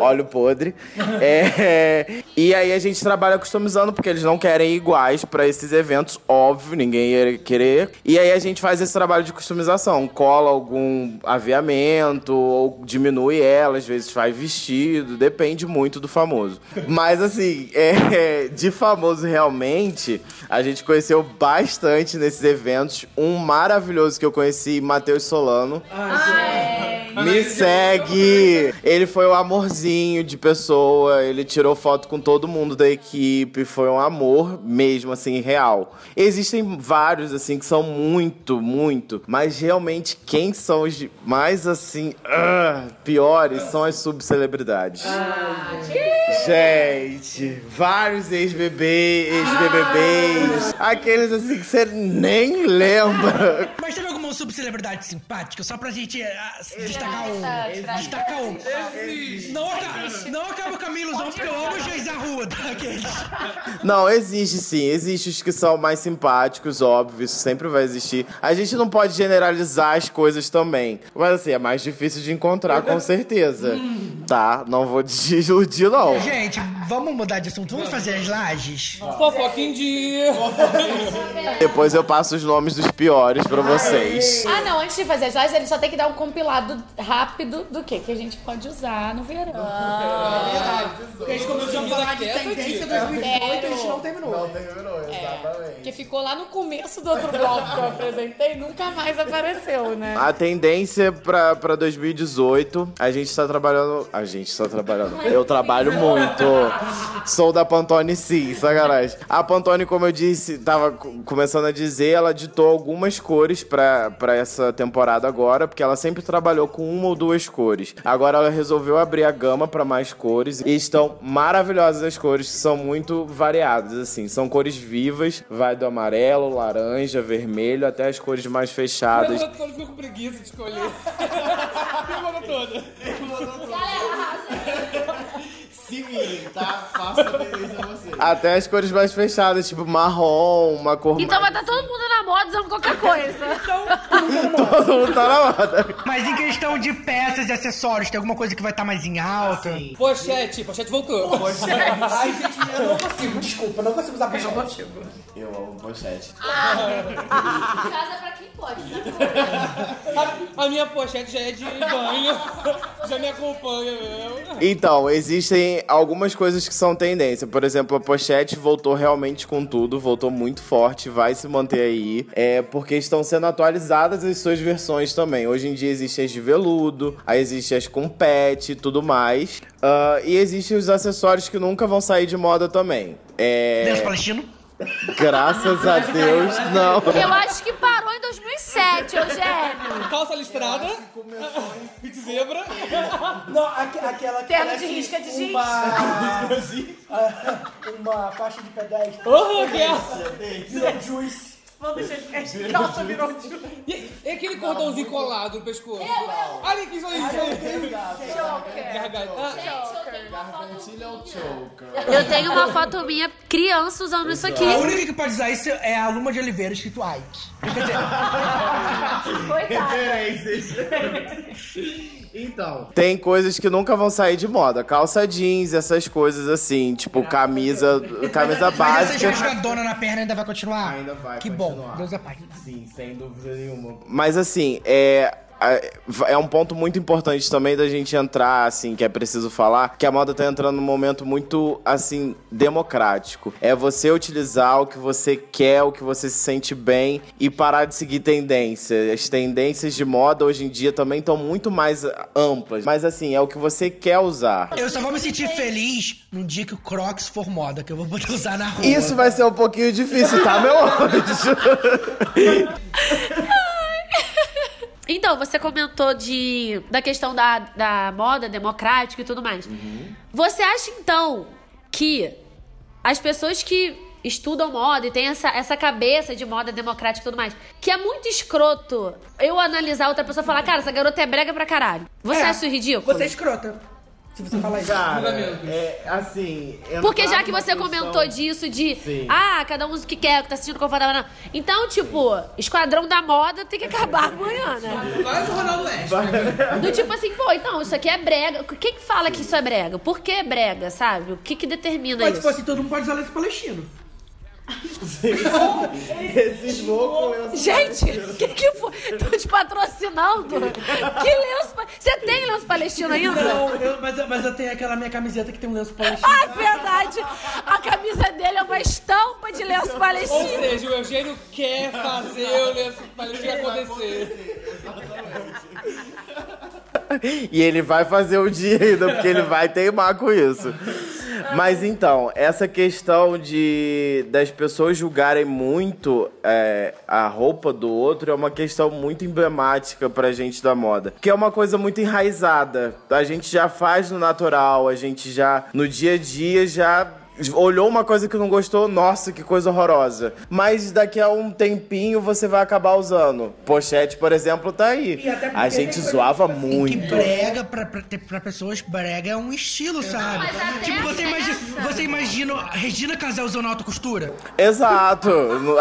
Olha o podre. É, e aí a gente trabalha customizando porque eles não querem iguais pra esses eventos, óbvio, ninguém ia querer. E aí a gente faz esse trabalho de customização, cola algum aviamento ou diminui ela, às vezes faz vestido, depende muito do famoso. Mas assim, é, de famoso realmente, a gente conheceu bastante nesses eventos. Um maravilhoso que eu conheci, Matheus Solano. Me segue! Ele foi um amorzinho de pessoa, ele tirou foto com todo mundo da equipe, foi um amor mesmo, assim, real. Existem vários, assim, que são muito, muito, mas realmente quem são os mais, assim, ah, piores são as subcelebridades. Gente, vários ex-bebês, ex-BBBs, aqueles assim que você nem lembra. Mas teve alguma subcelebridade simpática, só pra gente ah, destacar um. Destacar um. Não, acaba, não acaba com a minha ilusão, porque eu amo o Geis Arruda. Aqueles. Não, existe sim. Existe os que são mais simpáticos, óbvio. Isso sempre vai existir. A gente não pode generalizar as coisas também. Mas assim, é mais difícil de encontrar, com certeza. Tá? Não vou desiludir, não. Gente, vamos mudar de assunto. Vamos fazer as lajes? Fofoca em dia. Depois eu passo os nomes dos piores pra vocês. Ah, não, antes de fazer as lives, ele só tem que dar um compilado rápido do que que a gente pode usar no verão. Porque a gente começou a falar de tendência 2018 e a gente não terminou. Não terminou, exatamente. Que ficou lá no começo do outro bloco que eu apresentei, nunca mais apareceu, né? A tendência pra, pra 2018, a gente tá trabalhando. A gente tá trabalhando. Eu trabalho muito. Sou da Pantone sim, sacanagem. A Pantone, como eu disse, tava co- começando a dizer, ela ditou algumas cores pra, pra essa temporada agora, porque ela sempre trabalhou com uma ou duas cores. Agora ela resolveu abrir a gama pra mais cores e estão maravilhosas as cores, que são muito variadas, assim. São cores vivas, vai do amarelo, laranja, vermelho, até as cores mais fechadas. Eu tô ficou com preguiça de escolher. Semana toda. 好好谢谢 Se virem, tá? Faça a tendência a vocês. Até as cores mais fechadas, tipo marrom, uma cor Então vai estar todo mundo na moda usando qualquer coisa. Todo mundo tá na moda. Mas em questão de peças e acessórios, tem alguma coisa que vai estar mais em alta? Pochete, pochete voltou. Ai, gente, eu não consigo, desculpa, eu não consigo usar pochete. Eu amo pochete. Casa pra quem pode, né? A, a minha pochete já é de banho. Já me acompanha mesmo. Então, existem algumas coisas que são tendência. Por exemplo, a pochete voltou realmente com tudo, voltou muito forte, vai se manter aí. É porque estão sendo atualizadas as suas versões também. Hoje em dia existem as de veludo, aí existem as com pet e tudo mais. Ah, e existem os acessórios que nunca vão sair de moda também. É. Lenço palestino? Graças a Deus, não. Eu acho que parou em 2007, Eugênio. Calça listrada. Fit zebra. Não, aqu- aquela que Terno de risca de giz. uma... uma faixa de pedestre. Oh, que é? Juice. Vamos deixar esse calça virou E, e aquele cordãozinho colado no pescoço? Olha que isso aí, isso aí. Garganta. Gargantilha é o choker. Eu tenho uma foto minha criança usando isso aqui. A única que pode usar isso é a Luma de Oliveira escrito Ike. Quer dizer, Referências. Então, Tem coisas que nunca vão sair de moda. Calça jeans, essas coisas assim, tipo camisa, camisa mas essa básica. rasgadona na perna ainda vai continuar? Ainda vai Que continuar. bom, Deus é pai. sim, sem dúvida nenhuma. Mas assim, é. É um ponto muito importante também da gente entrar, assim, que é preciso falar, que a moda tá entrando num momento muito, assim, democrático. É você utilizar o que você quer, o que você se sente bem e parar de seguir tendência. As tendências de moda hoje em dia também estão muito mais amplas. Mas assim, é o que você quer usar. Eu só vou me sentir feliz no dia que o Crocs for moda, que eu vou poder usar na rua. Isso vai ser um pouquinho difícil, tá, meu anjo? Então, você comentou de, da questão da, da moda democrática e tudo mais. Você acha, então, que as pessoas que estudam moda e têm essa, essa cabeça de moda democrática e tudo mais, que é muito escroto eu analisar outra pessoa e falar, cara, essa garota é brega pra caralho. Você É, acha isso ridículo? Você é escrota. Se você falar isso. Cara, é assim. Porque já que você questão- comentou disso de Sim. ah, cada um usa o que quer, o que tá se sentindo confortável não. Então, tipo, esquadrão da moda tem que acabar amanhã, né? Vai o Ronaldo Oeste. Do tipo assim, pô, então, isso aqui é brega. Quem que fala que isso é brega? Por que é brega, sabe? O que que determina Mas se isso? fosse todo mundo pode usar lenço palestino. Esses loucos. Gente, que que foi? Tô te patrocinando? Que lenço? Você tem lenço palestino ainda? Não, eu- mas, eu- mas eu tenho aquela minha camiseta que tem um lenço palestino. Ah, verdade! A camisa dele é uma estampa de lenço Ou palestino. seja, o Eugênio quer fazer o lenço palestino acontecer. E ele vai fazer o dia ainda, porque ele vai teimar com isso. Mas então, essa questão de das pessoas julgarem muito é, a roupa do outro é uma questão muito emblemática pra gente da moda. Que é uma coisa muito enraizada. A gente já faz no natural, a gente já, no dia a dia, já olhou uma coisa que não gostou, nossa, que coisa horrorosa. Mas daqui a um tempinho você vai acabar usando. Pochete, por exemplo, tá aí. Até A gente zoava Que muito. brega, pra, pra, pra pessoas, brega é um estilo, sabe? Mas até Tipo, você imagina, você imagina a Regina Casé usando alta costura? Exato.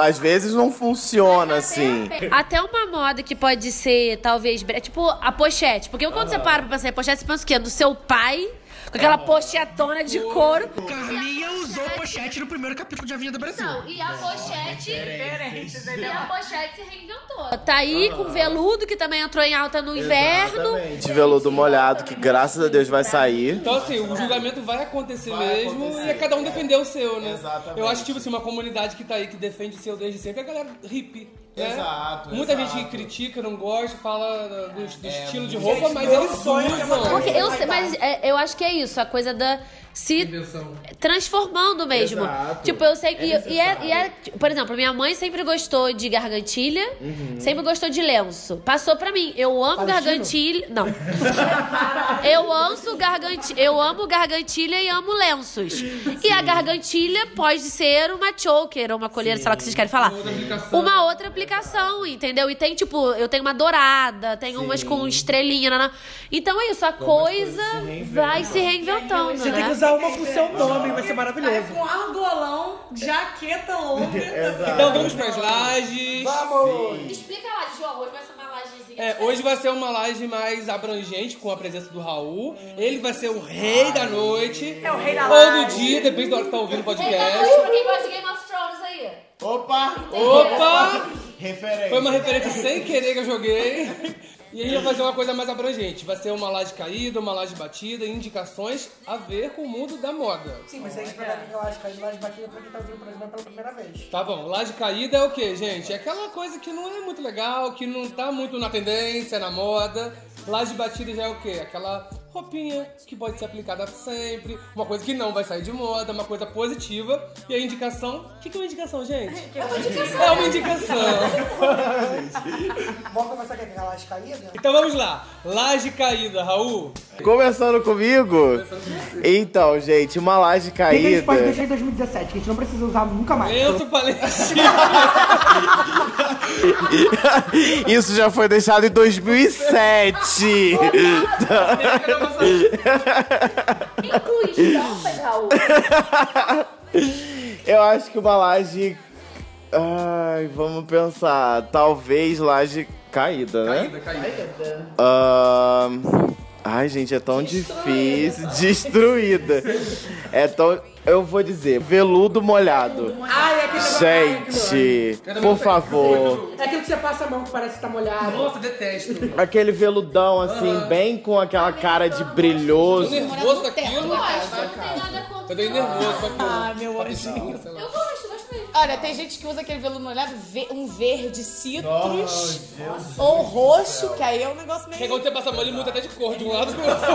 Às vezes não funciona assim. Até uma moda que pode ser, talvez, tipo a pochete. Porque quando você para pra pensar em pochete, você pensa o quê? Do seu pai, com aquela pochetona de couro. Carminha usou pochete no primeiro capítulo de Avenida Brasil. Não, e a pochete. E a pochete se reinventou. Tá aí com veludo, que também entrou em alta no inverno. De veludo molhado, que graças a Deus vai sair. Então, assim, o julgamento vai acontecer mesmo e é cada um defender o seu, né? Eu acho, tipo assim, uma comunidade que tá aí, que defende o seu desde sempre, é a galera hippie. Né? Exato, Muita exato. gente critica, não gosta, fala do, do estilo de gente, roupa, mas eles é uma usam. Porque eu sei, mas é, eu acho que é isso, a coisa da se transformando mesmo. Exato. Tipo, eu sei que. É e, é, e é- por exemplo, minha mãe sempre gostou de gargantilha, sempre gostou de lenço. Passou pra mim. Eu amo Palestino? gargantilha. Não. eu amo gargantilha. Eu amo gargantilha e amo lenços. E a gargantilha pode ser uma choker, ou uma colheira, sei lá o que vocês querem falar. Uma outra aplicação, entendeu? E tem, tipo, eu tenho uma dourada, tem umas com estrelinha. naná. Então é isso, a coisa vai se reinventando. Você tem né? que usar uma pro seu nome, vai ser maravilhoso. Com argolão, jaqueta longa. Então vamos pras lajes. Vamos! Explica lá, João, hoje vai ser uma lajezinha. É, hoje vai ser uma laje mais abrangente com a presença do Raul. Ele vai ser o rei da noite. É o rei da Ou laje. do dia, depende da hora que tá ouvindo o podcast. Pra quem gosta de Game of Thrones aí. Opa! Opa! Referência. Foi uma referência sem querer que eu joguei. E a gente vai fazer uma coisa mais abrangente. Vai ser uma laje caída, uma laje batida, indicações a ver com o mundo da moda. Sim, mas a gente vai dar aquela laje caída, laje batida pra quem tá ouvindo o programa pela primeira vez. Tá bom, laje caída é o que, gente? É aquela coisa que não é muito legal, que não tá muito na tendência, na moda. Laje batida já é o quê? Aquela roupinha que pode ser aplicada sempre, uma coisa que não vai sair de moda, uma coisa positiva. E a indicação. O que, que é uma indicação, gente? É uma indicação. É uma indicação. Vamos começar com aquela laje caída? Então vamos lá. Laje caída, Raul. Começando comigo? Então, gente, uma laje que a gente caída. pode deixar em 2017, que a gente não precisa usar nunca mais. Lenço palestino. Isso já foi deixado em 2007. Inclui estampas, Raul. Eu acho que uma laje. Ai, vamos pensar. Talvez laje caída, né? Ahn, Ai, gente, é tão difícil. Destruída. É tão. Eu vou dizer, veludo molhado. Ai, é aquele aquilo- Gente, por favor. É aquilo que você passa a mão que parece que tá molhado. Nossa, detesto. Aquele veludão assim, bem com aquela cara de Tô brilhoso. nervoso daquilo. Eu gosto, eu não tenho nada contra. Tô bem nervoso com aquilo. Ai, meu anjinho. Eu gosto, gosto mesmo. Olha, tem gente que usa aquele veludo molhado, um verde citrus ou roxo, que aí é um negócio Que é meio. quando você passa a mão, ele muda até de cor de um lado pro outro.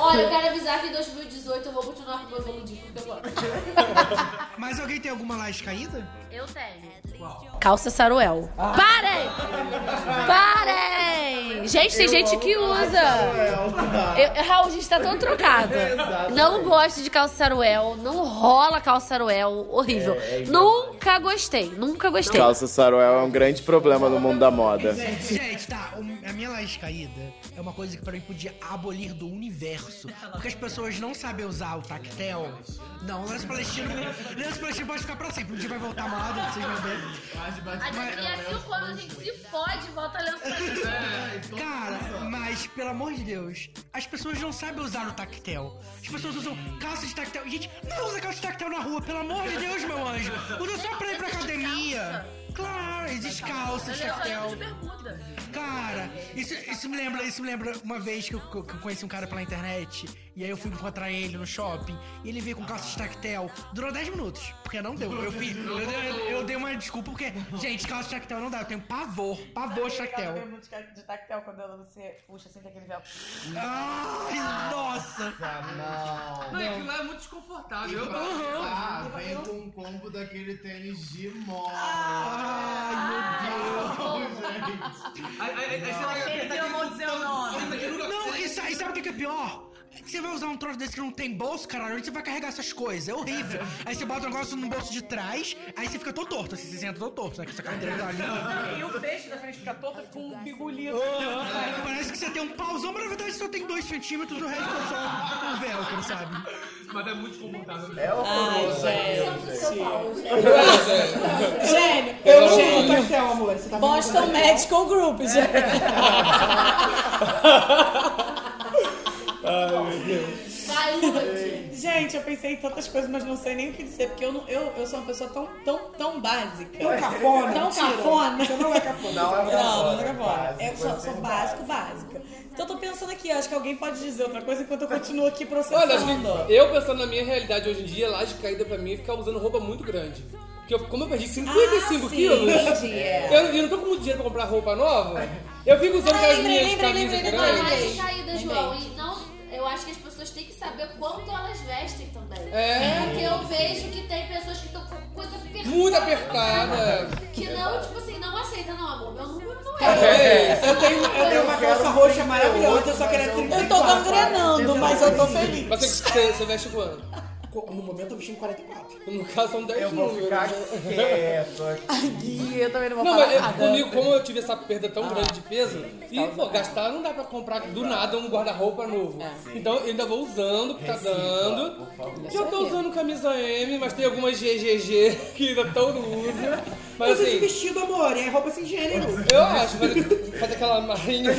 Olha, eu quero avisar que em 2018 eu vou continuar com o meu veludinho, porque eu gosto. Mas alguém tem alguma laje caída? Eu tenho. Calça saruel. Parem! Parem! Gente, tem gente que usa. Eu, Raul, a gente tá tão trocado. Não gosto de calça saruel. Não rola calça saruel. Horrível. Nunca gostei. Nunca gostei. Calça saruel é um grande problema no mundo da moda. Gente, tá, a minha laje caída é uma coisa que pra mim podia abolir do universo. Porque as pessoas não sabem usar o tactel. Não, o lenço palestino. lenço palestino pode ficar pra sempre. Um dia vai voltar moda, vocês vão ver. Daqui a cinco anos a gente se fode, volta a lenço Cara, mas pelo amor de Deus, as pessoas não sabem usar o tactel. As pessoas usam calça de tactel. Gente, não usa calça de tactel na rua, pelo amor de Deus, meu anjo. Usa só pra ir pra academia. Claro, existe calça tactel. Cara, isso, isso me lembra, isso me lembra uma vez que eu, que eu conheci um cara pela internet e aí eu fui encontrar ele no shopping e ele veio com calça de tactel. Durou 10 minutos, porque não deu. Eu, fiz, eu, dei- eu dei uma desculpa porque, gente, calça de tactel não dá. Eu tenho pavor, pavor de tactel. de tactel quando você puxa assim daquele véu. Ai, nossa! Não. Não, aquilo lá é muito desconfortável. Eu Ah, vem com um combo daquele tênis de moda. Ai, meu Deus! Aí, aí, aí você vai Aquele que eu não vou dizer o nome. Não, e sabe o que que é pior? Você vai usar um troço desse que não tem bolso, caralho, onde você vai carregar essas coisas? É horrível. Aí você bota o negócio no bolso de trás, aí você fica todo torto, assim, você senta todo torto, né? Com essa cadeira tá ali. E o peixe da frente fica torto, fica um bigulito. Aí Parece que você tem um pauzão, mas na verdade só tem dois centímetros, o resto é só um velcro, sabe? Mas é muito confortável. É horroroso Gênio, Eu eu não gênio. sou pastel, amor. Você tá Boston Medical Group, gente. Vai, Lud. Gente, eu pensei em tantas coisas, mas não sei nem o que dizer, porque eu, não, eu, eu sou uma pessoa tão, tão, tão básica. Tão cafona, Tão mentira. cafona. Você não é cafona. Não, é Não, cafona, não é cafona. Eu sou, é sou básico, básica. Então eu tô pensando aqui, acho que alguém pode dizer outra coisa enquanto eu continuo aqui Olha, processando. que eu pensando na minha realidade hoje em dia, laje caída pra mim é ficar usando roupa muito grande. Porque eu- como eu perdi 55 Ah, sim, quilos, entendi, é. eu, eu não tô com muito dinheiro pra comprar roupa nova, eu fico usando Ah, aquelas lembrei, minhas lembrei, camisas lembrei, grandes. lembrei. Laje caída, Lembrei. João. E não, eu acho que as pessoas têm que saber quanto elas vestem também. É. Porque eu vejo que tem pessoas que estão com coisa apertada. Muito apertada. Que não, tipo assim, não aceita, não, amor. Meu número não é. É. Eu tenho, eu tenho uma calça roxa maravilhosa, eu só queria 34. Eu tô gangrenando, mas eu tô feliz. Mas você, você, você veste quanto? No momento eu tô vestindo 44. No caso são 10 Eu vou números. ficar quieto aqui. Eu também não vou Não, falar mas eu- nada. comigo, como eu tive essa perda tão grande de peso, e, pô, gastar não dá pra comprar do nada um guarda-roupa novo. Então eu ainda vou usando o que tá dando. Eu tô usando camisa M, mas tem algumas GGG que ainda estão no uso. Mas Usa de assim, vestido, amor, e é roupa sem gênero. eu acho, fazer aquela amarrinha.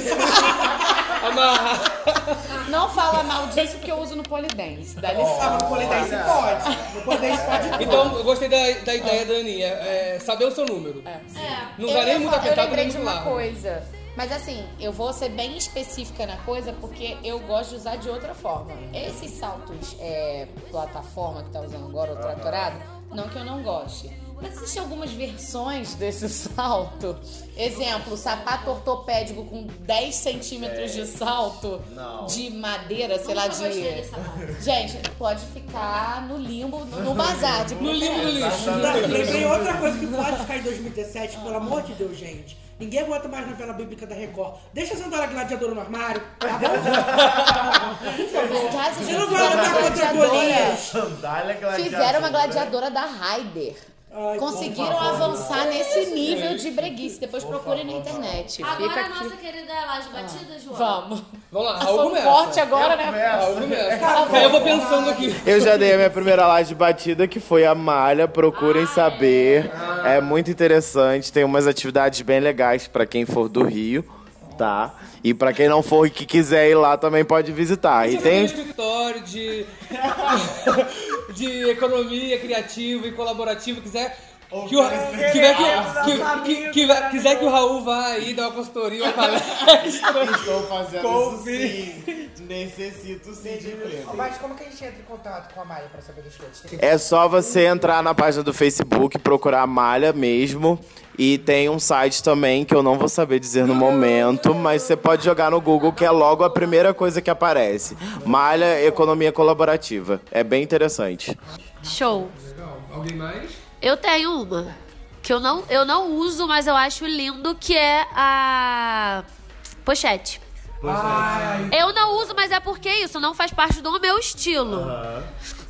Amarrar. Não fala mal disso porque eu uso no polidense. Dá Ah, licença. mas no polidense pode. No polidense pode tudo. Então eu gostei da, da ideia da Aninha, é saber o seu número. É. Não Eu usar nem muito apertado nem muito uma largo. coisa. Mas assim, eu vou ser bem específica na coisa porque eu gosto de usar de outra forma. Esses saltos é, plataforma que tá usando agora, o tratorado, não que eu não goste. Mas existem algumas versões desse salto. Exemplo, sapato ortopédico com 10 centímetros de salto Não. de madeira, sei lá, de. Gente, pode ficar no limbo, no bazar. De No limbo do lixo. Não, lembrei outra coisa que pode ficar em 2017, pelo amor de Deus, gente. Ninguém aguenta mais novela bíblica da Record. Deixa a sandália gladiadora no armário, tá bom? Aliás, Você não vai com gladiadora. trampolinas. Sandália gladiadora. Fizeram uma gladiadora da Raider. Ai, Conseguiram por favor. avançar nesse nível de breguice. Depois procurem na internet. Agora Fica a nossa aqui. querida Laje Batida, João. Vamos. Vamos lá, Raul um começa. corte agora, né? Raul começa. Aí eu vou pensando aqui. Eu já dei a minha primeira laje batida, que foi a malha. Procurem saber. É muito interessante. Tem umas atividades bem legais pra quem for do Rio, tá? E pra quem não for e que quiser ir lá também pode visitar. E Você tem um tem escritório de, de economia criativa e colaborativa, quiser que o, quiser que, que, que, que- quiser que o Raul vá aí dar uma consultoria, uma palestra. Estou fazendo Convite. sim. Necessito sim de emprego. Mas como que a gente entra em contato com a Maia pra saber dos coisas? Tem- É só você entrar na página do Facebook, procurar malha mesmo. E tem um site também que eu não vou saber dizer no momento, mas você pode jogar no Google, que é logo a primeira coisa que aparece. Malha Economia Colaborativa. É bem interessante. Show. Legal. Alguém mais? Eu tenho uma que eu não, eu não uso, mas eu acho lindo, que é a pochete. Eu não uso, mas é porque isso não faz parte do meu estilo.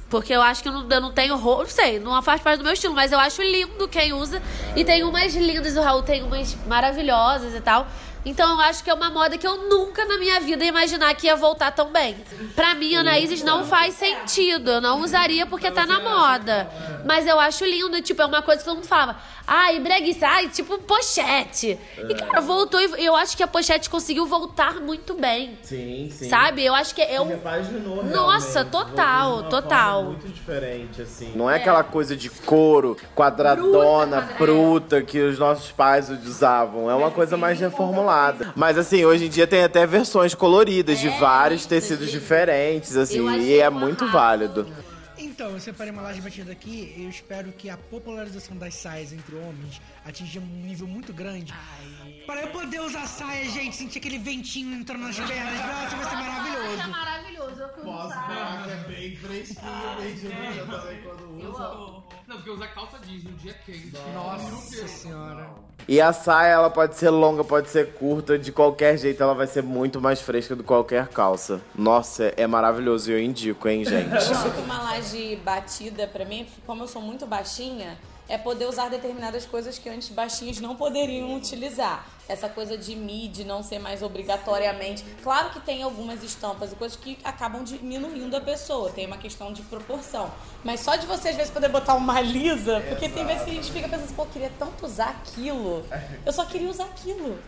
Porque eu acho que eu não, eu não tenho roupa, não sei, não faz parte do meu estilo, mas eu acho lindo quem usa. E tem umas lindas, o Raul tem umas maravilhosas e tal. Então eu acho que é uma moda que eu nunca na minha vida ia imaginar que ia voltar tão bem. Pra mim, Anaíses não faz sentido. Eu não usaria porque tá na moda. Mas eu acho lindo, tipo, é uma coisa que todo mundo falava. Ai, breguice, ai, tipo, pochete. E, cara, voltou e eu acho que a pochete conseguiu voltar muito bem. Sim, sim. Sabe? Eu acho que é um. Repaginou, Nossa, realmente. total, Voltou de uma total. forma muito diferente, assim. Não é aquela coisa de couro, quadradona, bruta, que os nossos pais usavam. É uma coisa mais reformulada. Mas, assim, hoje em dia tem até versões coloridas de vários tecidos diferentes, assim. E é muito válido. Então, eu separei uma laje batida aqui. Eu espero que a popularização das saias entre homens atinja um nível muito grande. Para eu poder usar saia, gente, sentir aquele ventinho entrando nas pernas. Nossa, vai ser maravilhoso. maravilhoso. Eu Posso falar que é bem fresquinho, bem de já também quando usa. Não, porque usar calça jeans no dia quente. Nossa senhora. E a saia, ela pode ser longa, pode ser curta, de qualquer jeito ela vai ser muito mais fresca do que qualquer calça. Nossa, é maravilhoso e eu indico, hein, gente? Eu acho que uma laje batida pra mim, porque como eu sou muito baixinha, é poder usar determinadas coisas que antes baixinhas não poderiam utilizar. Essa coisa de mid não ser mais obrigatoriamente. Claro que tem algumas estampas e coisas que acabam diminuindo a pessoa, tem uma questão de proporção. Mas só de você às vezes poder botar uma lisa, porque tem vezes que a gente fica pensando assim, pô, eu queria tanto usar aquilo. Eu só queria usar aquilo.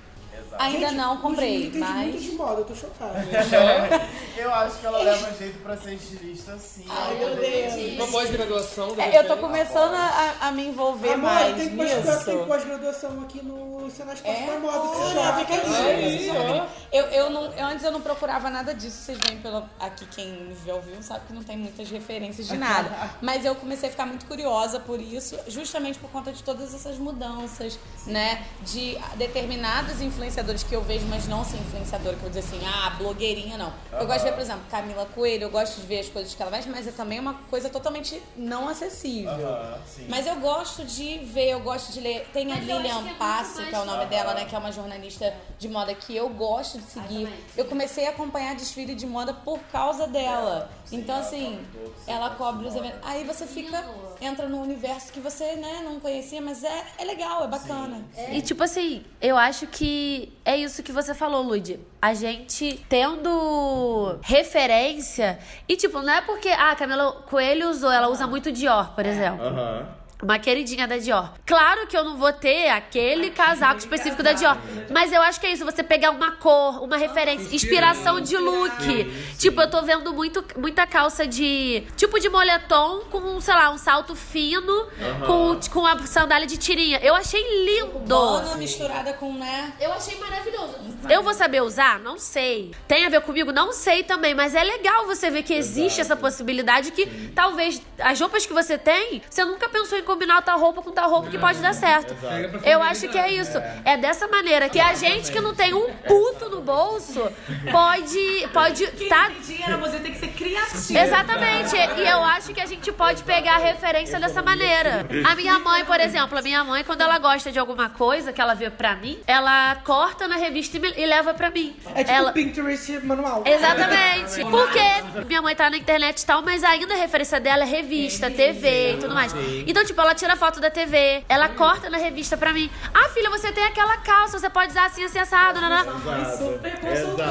Ainda Gente, não comprei, Júlio entende muito mas. de moda, eu tô chocada. Eu acho que ela leva jeito pra ser estilista sim. Ai, meu Deus. Uma pós-graduação. de É, eu tô começando a, a me envolver Amor, mais tem pós- tem nisso. pós-graduação aqui no Senado Espaço É? da Moda. Olha, você já fica fica aí. Eu, eu, não, eu antes eu não procurava nada disso. Vocês veem pelo, aqui, quem me vê ao vivo sabe que não tem muitas referências de nada. Mas eu comecei a ficar muito curiosa por isso, justamente por conta de todas essas mudanças, né? De determinados influenciadores que eu vejo, mas não ser influenciadora, que eu vou dizer assim, ah, blogueirinha não. Eu gosto de ver, por exemplo, Camila Coelho, eu gosto de ver as coisas que ela faz, mas é também uma coisa totalmente não acessível. Sim. Mas eu gosto de ver, eu gosto de ler. Tem a Mas acho Lilian que é muito Passe, mais- que é o nome dela, né? Que é uma jornalista de moda que eu gosto de seguir. Eu comecei a acompanhar desfile de moda por causa dela. Então, assim, ela cobre os eventos. Aí você fica, entra no universo que você, né, não conhecia, mas é, é legal, é bacana. E tipo assim, eu acho que é isso que você falou, Lud. A gente tendo referência. E tipo, não é porque ah, a Camila Coelho usou, ela usa muito Dior, por exemplo. Aham. Uma queridinha da Dior. Claro que eu não vou ter aquele casaco específico da Dior. Mas eu acho que é isso, você pegar uma cor, uma referência, inspiração de look. Tipo, eu tô vendo muito, muita calça de. Tipo de moletom com, sei lá, um salto fino, com, com a sandália de tirinha. Eu achei lindo. Bana misturada com, né? Eu achei maravilhoso. Eu vou saber usar? Não sei. Tem a ver comigo? Não sei também, mas é legal você ver que existe essa possibilidade que talvez as roupas que você tem, você nunca pensou em combinar tal roupa com tal roupa que pode dar certo. Eu acho que é isso. É dessa maneira que a gente que não tem um puto no bolso pode pode tá Dinheiro, você tem que ser criativo. Exatamente. E eu acho que a gente pode pegar a referência dessa maneira. A minha mãe, por exemplo, a minha mãe, quando ela gosta de alguma coisa que ela vê pra mim, ela corta na revista e, me- e leva pra mim. É tipo ela... Pinterest manual. Exatamente. Porque minha mãe tá na internet e tal, mas ainda a referência dela é revista, TV e tudo mais. Então, tipo, ela tira foto da TV, ela corta na revista pra mim. Ah, filha, você tem aquela calça, você pode usar assim, assim, assado, nanã.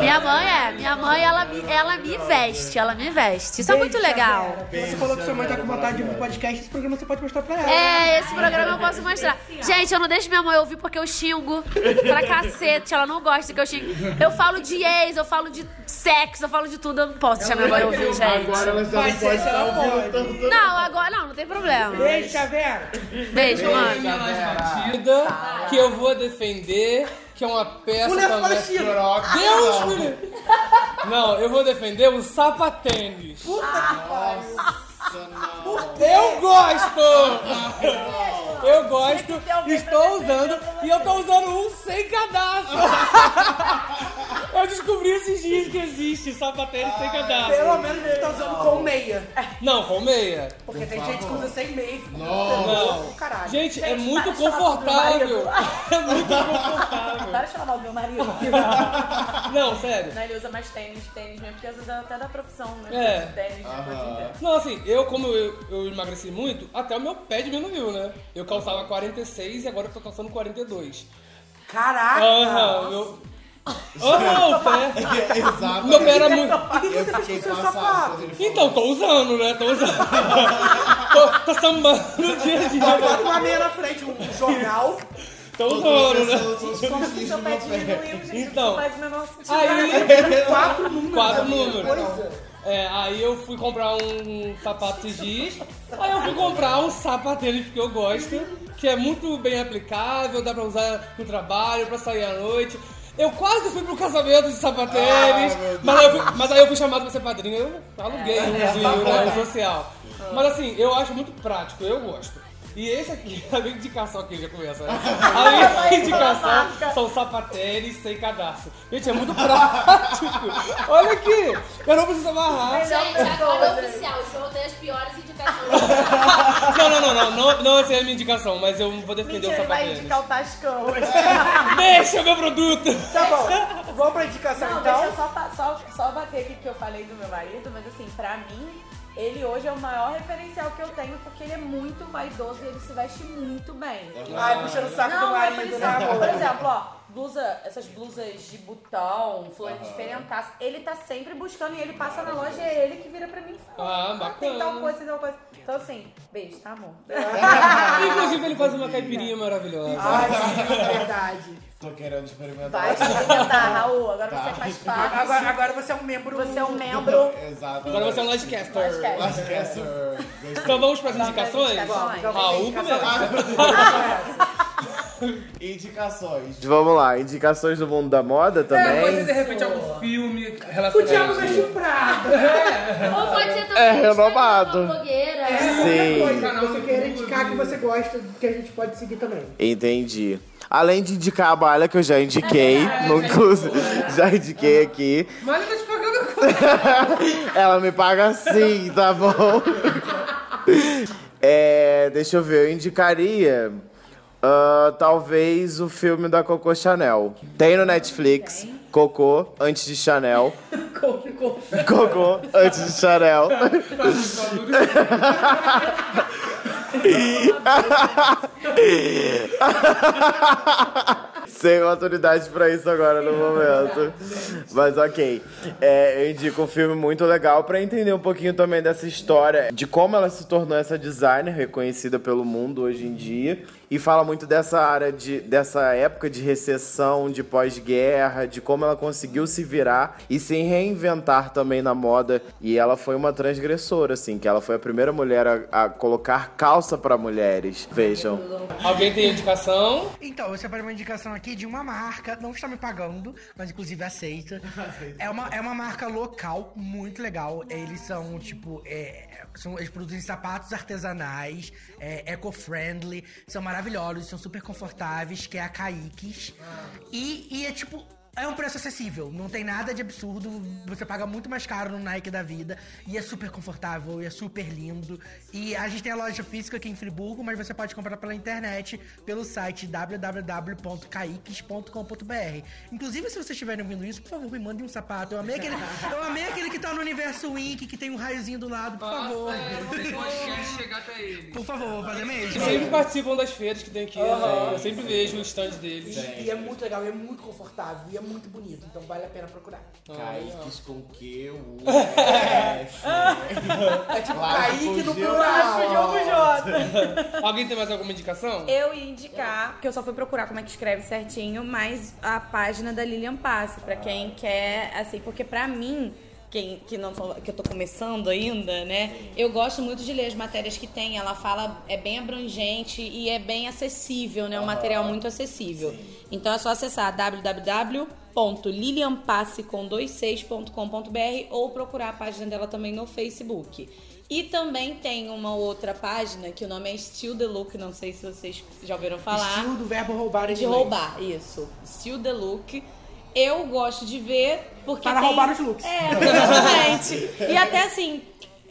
Minha mãe é, minha mãe, ela me, ela me veste, ela me veste. Isso é muito legal. Você falou que sua mãe tá com vontade de ouvir podcast, esse programa você pode mostrar pra ela. É, esse programa eu posso mostrar. Gente, eu não deixo minha mãe ouvir porque eu xingo pra cacete. Ela não gosta que eu xingo. Eu falo de ex, eu falo de sexo, eu falo de tudo. Eu não posso deixar minha mãe ouvir, gente. Agora ela já não pode estar ouvindo. Não, agora não, não tem problema. Beijo, Beijo, mãe. Minha laje batida, que eu vou defender, que é uma peça Mulher também. Troca. Deus, mulher! Não, eu vou defender o sapatênis. Eu gosto! Eu gosto, estou usando e eu tô usando um sem cadastro. Eu descobri esses dias que existe sapatênis sem Pelo cadastro. menos você tá usando com meia. Não, com meia. Porque tem gente que usa sem meia. Não. do caralho. Gente, é muito confortável. É muito confortável. Para de falar mal do meu marido. Não, sério. Não, ele usa mais tênis, tênis mesmo, porque às vezes até da profissão, né? É. Tênis a coisa inteira. Não, assim, eu como eu, eu emagreci muito, até o meu pé diminuiu, né? Eu calçava 46 e agora eu tô calçando 42. Caraca! Aham, meu... Aham, o pé. Exato. Meu pé era muito... Eu passado sapato? Então, tô usando, né? Tô usando. tô, tô sambando no dia a dia. Bota uma meia na frente, um jornal. Usando, né? Seu pé diminuiu, gente? Então, faz o menor sentido. Aí, Quatro números. quatro números. É, aí eu fui comprar um sapato esses dias. Aí eu fui comprar um sapatênis que eu gosto, que é muito bem aplicável, dá pra usar no trabalho, pra sair à noite. Eu quase fui pro casamento de sapatênis, mas, aí eu fui, mas aí eu fui chamado pra ser padrinho. Eu aluguei umzinho, né, um social. Mas assim, eu acho muito prático, eu gosto. E esse aqui, a minha indicação aqui já começa, né? A minha indicação são sapatênis sem cadastro. Gente, é muito prático. Olha aqui, eu não preciso amarrar. Gente, agora é oficial. O show tem as piores indicações. Não, não, não, não, não, não essa é a minha indicação, mas eu vou defender Mentira, o ele vai sapato indicar o Tascão. Deixa o meu produto! Tá bom, vamos pra indicação Não, então. deixa eu só, só, só bater aqui que eu falei do meu marido, mas assim, pra mim, ele hoje é o maior referencial que eu tenho, porque ele é muito vaidoso e ele se veste muito bem. Ai, puxando o saco Não, do é por marido, isso, né, amor? Por exemplo, ó, blusa, essas blusas de botão, flores diferentadas, ele tá sempre buscando e ele passa na loja e é ele que vira pra mim e fala. Ah, Tem tal bacana. coisa, tem tal coisa. Então assim, beijo, tá amor? Inclusive, ele faz uma caipirinha maravilhosa. Ai, sim, é verdade. Tô querendo experimentar. Vai experimentar, Raul. Agora Tá. você faz parte. Agora, agora você é um membro. Você é um membro. Exato. Agora você é um Lodcaster. Lodcaster. Então vamos para as indicações? indicações. Raul Indicações. Vamos lá, indicações do mundo da moda É, pode ser de também. repente algum filme O relacionado. diabo vestiu prata. Ou pode ser também É renovado. blogueira. É, Sim. coisa você queira indicar que você gosta, que a gente pode seguir também. Entendi. Além de indicar a malha que eu já indiquei, no já indiquei aqui. Ele tá te pagando Ela me paga sim, tá bom? É, deixa eu ver, eu indicaria ah, talvez o filme da Coco Chanel. Tem no Netflix, Coco, antes de Chanel. Coco, antes de Chanel. Sem autoridade pra isso agora no momento. Mas ok. É, eu indico um filme muito legal pra entender um pouquinho também dessa história, de como ela se tornou essa designer reconhecida pelo mundo hoje em dia. E fala muito dessa área de dessa época de recessão, de pós-guerra, de como ela conseguiu se virar e se reinventar também na moda. E ela foi uma transgressora, assim, que ela foi a primeira mulher a, a colocar calça pra mulheres. Vejam. Alguém tem indicação? Então, eu separei uma indicação aqui de uma marca, não está me pagando, mas inclusive aceita. É uma, é uma marca local muito legal. Eles são, tipo, é, são, eles produzem sapatos artesanais, é, eco-friendly, são maravilhosos, são super confortáveis, que é a Caíques. E, e é tipo. É um preço acessível, não tem nada de absurdo. Você paga muito mais caro no Nike da vida e é super confortável e é super lindo. E a gente tem a loja física aqui em Friburgo, mas você pode comprar pela internet pelo site www.caíques.com.br. Inclusive, se vocês estiverem ouvindo isso, por favor, me mandem um sapato. Eu amei aquele, eu amei aquele que tá no universo Wink, que tem um raiozinho do lado, por favor. chegar até ele. Por favor, vou fazer mesmo. Eles sempre participam das feiras que tem aqui. Aham. Eu sempre vejo o stand deles. E é muito legal, e é muito confortável, e é muito bonito, então vale a pena procurar. Kaiques com Q, U. É tipo Kaique no plural. Alguém tem mais alguma indicação? Eu ia indicar, porque eu só fui procurar como é que escreve certinho, mas a página da Lilian Passe, pra quem quer, assim, porque pra mim, quem, que, não, que eu tô começando ainda, né, eu gosto muito de ler as matérias que tem, ela fala, é bem abrangente e é bem acessível, né, um material muito acessível. Então é só acessar www.lilianpasse.com26.com.br ou procurar a página dela também no Facebook. E também tem uma outra página que o nome é Still the Look, não sei se vocês já ouviram falar. Estilo do verbo roubar em De inglês. roubar, isso. Still the Look. Eu gosto de ver porque. Para tem- roubar os looks. É, exatamente. e até assim,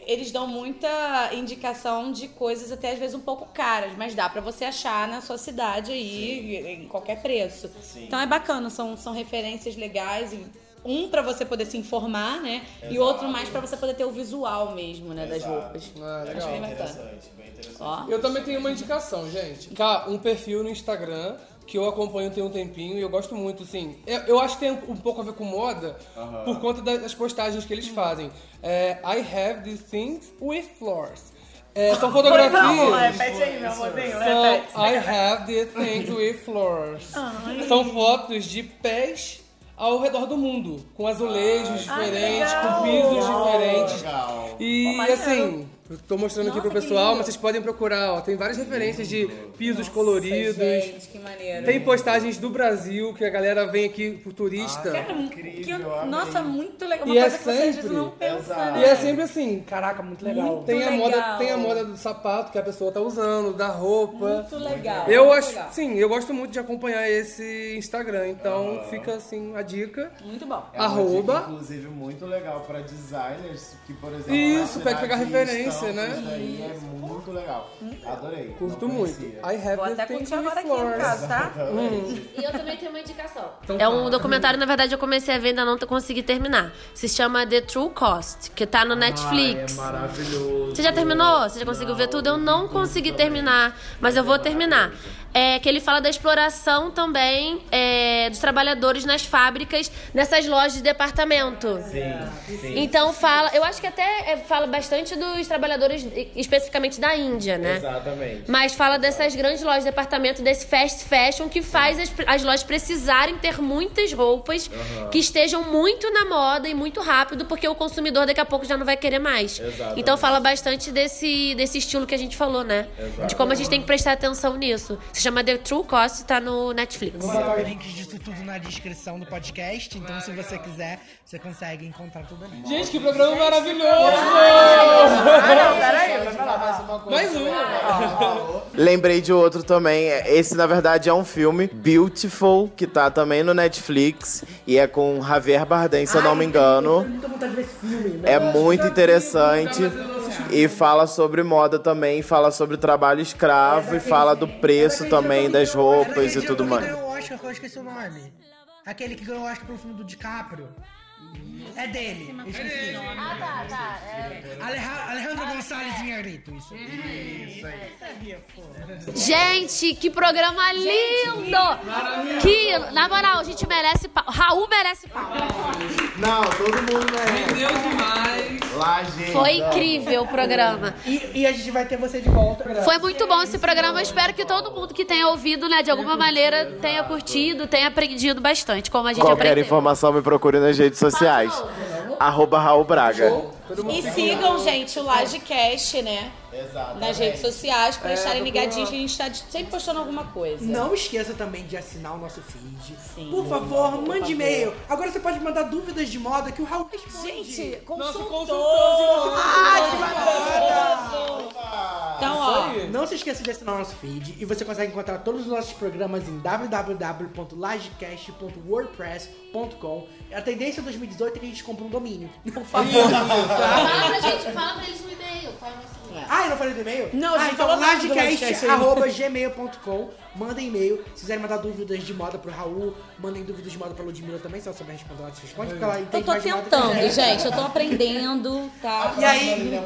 eles dão muita indicação de coisas até às vezes um pouco caras, mas dá pra você achar na sua cidade aí, em qualquer preço. Então é bacana, são, são referências legais. e Um pra você poder se informar, né? E Exato. outro mais pra você poder ter o visual mesmo, né, das Exato. roupas. Ah, Acho legal. bem bacana. Interessante, bem interessante. Ó. Eu também tenho uma indicação, gente. Um perfil no Instagram que eu acompanho tem um tempinho e eu gosto muito, assim. Eu, eu acho que tem um pouco a ver com moda por conta da- das postagens que eles fazem. É, I have these things with floors. É, são fotografias. Não, repete aí, meu amorzinho, repete. I have these things with floors. Ai. São fotos de pés ao redor do mundo, com azulejos diferentes, com pisos Legal. diferentes. Legal. E Pô, assim, eu tô mostrando aqui Nossa, pro que pessoal, mas vocês podem procurar, ó. Tem várias referências de pisos Nossa, coloridos. Gente, que maneiro. Tem postagens do Brasil, que a galera vem aqui por turista. Cara, que- nossa, muito legal. Uma E é coisa que você às vezes sempre- não pensa, né? E é sempre assim. Caraca, muito legal. Muito Tem a, legal. moda, tem a moda do sapato que a pessoa tá usando, da roupa. Muito legal. Eu muito acho, legal. sim, eu gosto muito de acompanhar esse Instagram, então fica assim a dica. Muito bom. É Arroba. dica, inclusive, muito legal pra dezers que, por exemplo, Isso, pra pegar referência, né? Daí é muito legal. Adorei. Curto muito. conhecia. I have Vou até curtir agora aqui em casa, tá? Hum. E eu também tenho uma indicação. Então é um fala. documentário, na verdade, eu comecei a ver, ainda não consegui terminar. Se chama The True Cost, que tá no Netflix. Ai, é maravilhoso. Você já terminou? Você já conseguiu ver tudo? Eu não consegui terminar, mas eu vou terminar. É que ele fala da exploração também é, dos trabalhadores nas fábricas, nessas lojas de departamento. Sim, sim. Então fala, eu acho que até é, fala bastante dos trabalhadores especificamente da Índia, né? Exatamente. Mas fala dessas grandes lojas de departamento, desse fast fashion que faz as, as lojas precisarem ter muitas roupas Aham. que estejam muito na moda e muito rápido, porque o consumidor daqui a pouco já não vai querer mais. Exatamente. Então fala bastante desse, desse estilo que a gente falou, né? De como a gente tem que prestar atenção nisso. Se chama The True Cost, tá no Netflix. Vou botar os links disso tudo na descrição do podcast, então se você quiser, você consegue encontrar tudo ali. Gente, que programa maravilhoso! Peraí, vai falar mais uma coisa. Mais um. Lembrei de outro também. Esse, na verdade, é um filme, Beautiful, que tá também no Netflix. E é com Javier Bardem, se eu não me engano. Muita vontade de ver esse filme, né? É muito interessante. E fala sobre moda também, fala sobre trabalho escravo e fala do preço também das roupas e tudo mais. Aquele que ganhou o Oscar pelo filme do DiCaprio. É dele, eu esqueci. Ah, tá, tá. Aleja- Alejandro Gonçalves Inharito, isso. Isso aí. Gente, que programa lindo! Que, na moral, a gente merece pau. Raul merece pau. Não, todo mundo merece. Meu demais. Lá, gente. Foi incrível o programa. E, e a gente vai ter você de volta. Foi muito bom esse programa. Eu espero que todo mundo que tenha ouvido, né, de alguma maneira, tenha curtido, tenha aprendido bastante, como a gente Qualquer aprendeu. informação me procure nas redes sociais. Arroba Raul Braga. E sigam, gente, o Lagecast, né? Nas redes sociais, pra É, estarem ligadinhos, que a gente tá sempre postando alguma coisa. Não esqueça também de assinar o nosso feed. Sim. Por favor, mande e-mail. Agora você pode mandar dúvidas de moda que o Raul responde. Gente, Nosso consultor. consultor de Ah, que bacana! Então, ó, Não se esqueça de assinar o nosso feed e você consegue encontrar todos os nossos programas em www.lagecast.wordpress.com. A tendência 2018 é que a gente compra um domínio. Por favor. Fala pra gente, fala pra eles no e-mail. Qual é o nosso e-mail? Ah, eu não falei do e-mail? Não, a ah, gente então lagecast.gmail.com Mandem e-mail. Se quiserem mandar dúvidas de moda pro Raul, mandem dúvidas de moda pra Ludmilla também. Se ela souber responder, ela te responde, porque ela eu entende tô mais de moda que a tentando, gente. gente. Eu tô aprendendo, tá? E aí,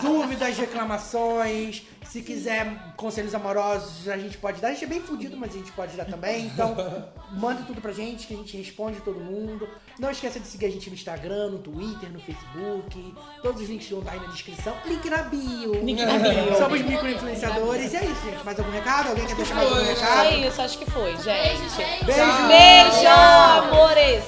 dúvidas, reclamações, se quiser conselhos amorosos, a gente pode dar. A gente é bem fudido, mas a gente pode dar também. Então, manda tudo pra gente, que a gente responde todo mundo. Não esqueça de seguir a gente no Instagram, no Twitter, no Facebook. Todos os links vão estar aí na descrição. Link na bio. Link na bio. Somos micro-influenciadores. E é isso, gente. Mais algum recado? Alguém quer deixar mais algum É recado? isso, acho que foi, gente. Beijo. Beijo, amores!